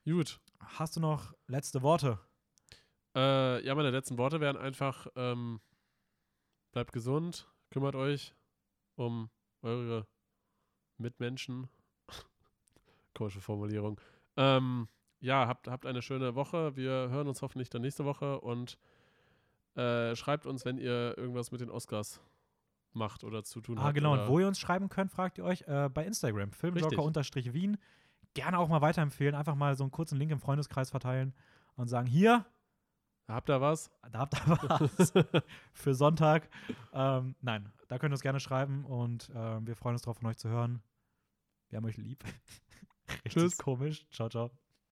Speaker 1: Gut.
Speaker 2: Hast du noch letzte Worte?
Speaker 1: Äh, ja, meine letzten Worte wären einfach: ähm, bleibt gesund, kümmert euch um eure Mitmenschen. Komische Formulierung. Ähm, ja, habt, habt eine schöne Woche. Wir hören uns hoffentlich dann nächste Woche und äh, schreibt uns, wenn ihr irgendwas mit den Oscars macht oder zu tun
Speaker 2: ah,
Speaker 1: habt.
Speaker 2: Ah, genau. Und wo ihr uns schreiben könnt, fragt ihr euch äh, bei Instagram. Filmjoker-Wien. Gerne auch mal weiterempfehlen. Einfach mal so einen kurzen Link im Freundeskreis verteilen und sagen: Hier.
Speaker 1: Da habt ihr was?
Speaker 2: Da habt ihr was. Für Sonntag. Ähm, nein, da könnt ihr uns gerne schreiben und äh, wir freuen uns drauf, von euch zu hören. Wir haben euch lieb. Richtig Tschüss. komisch. Ciao, ciao.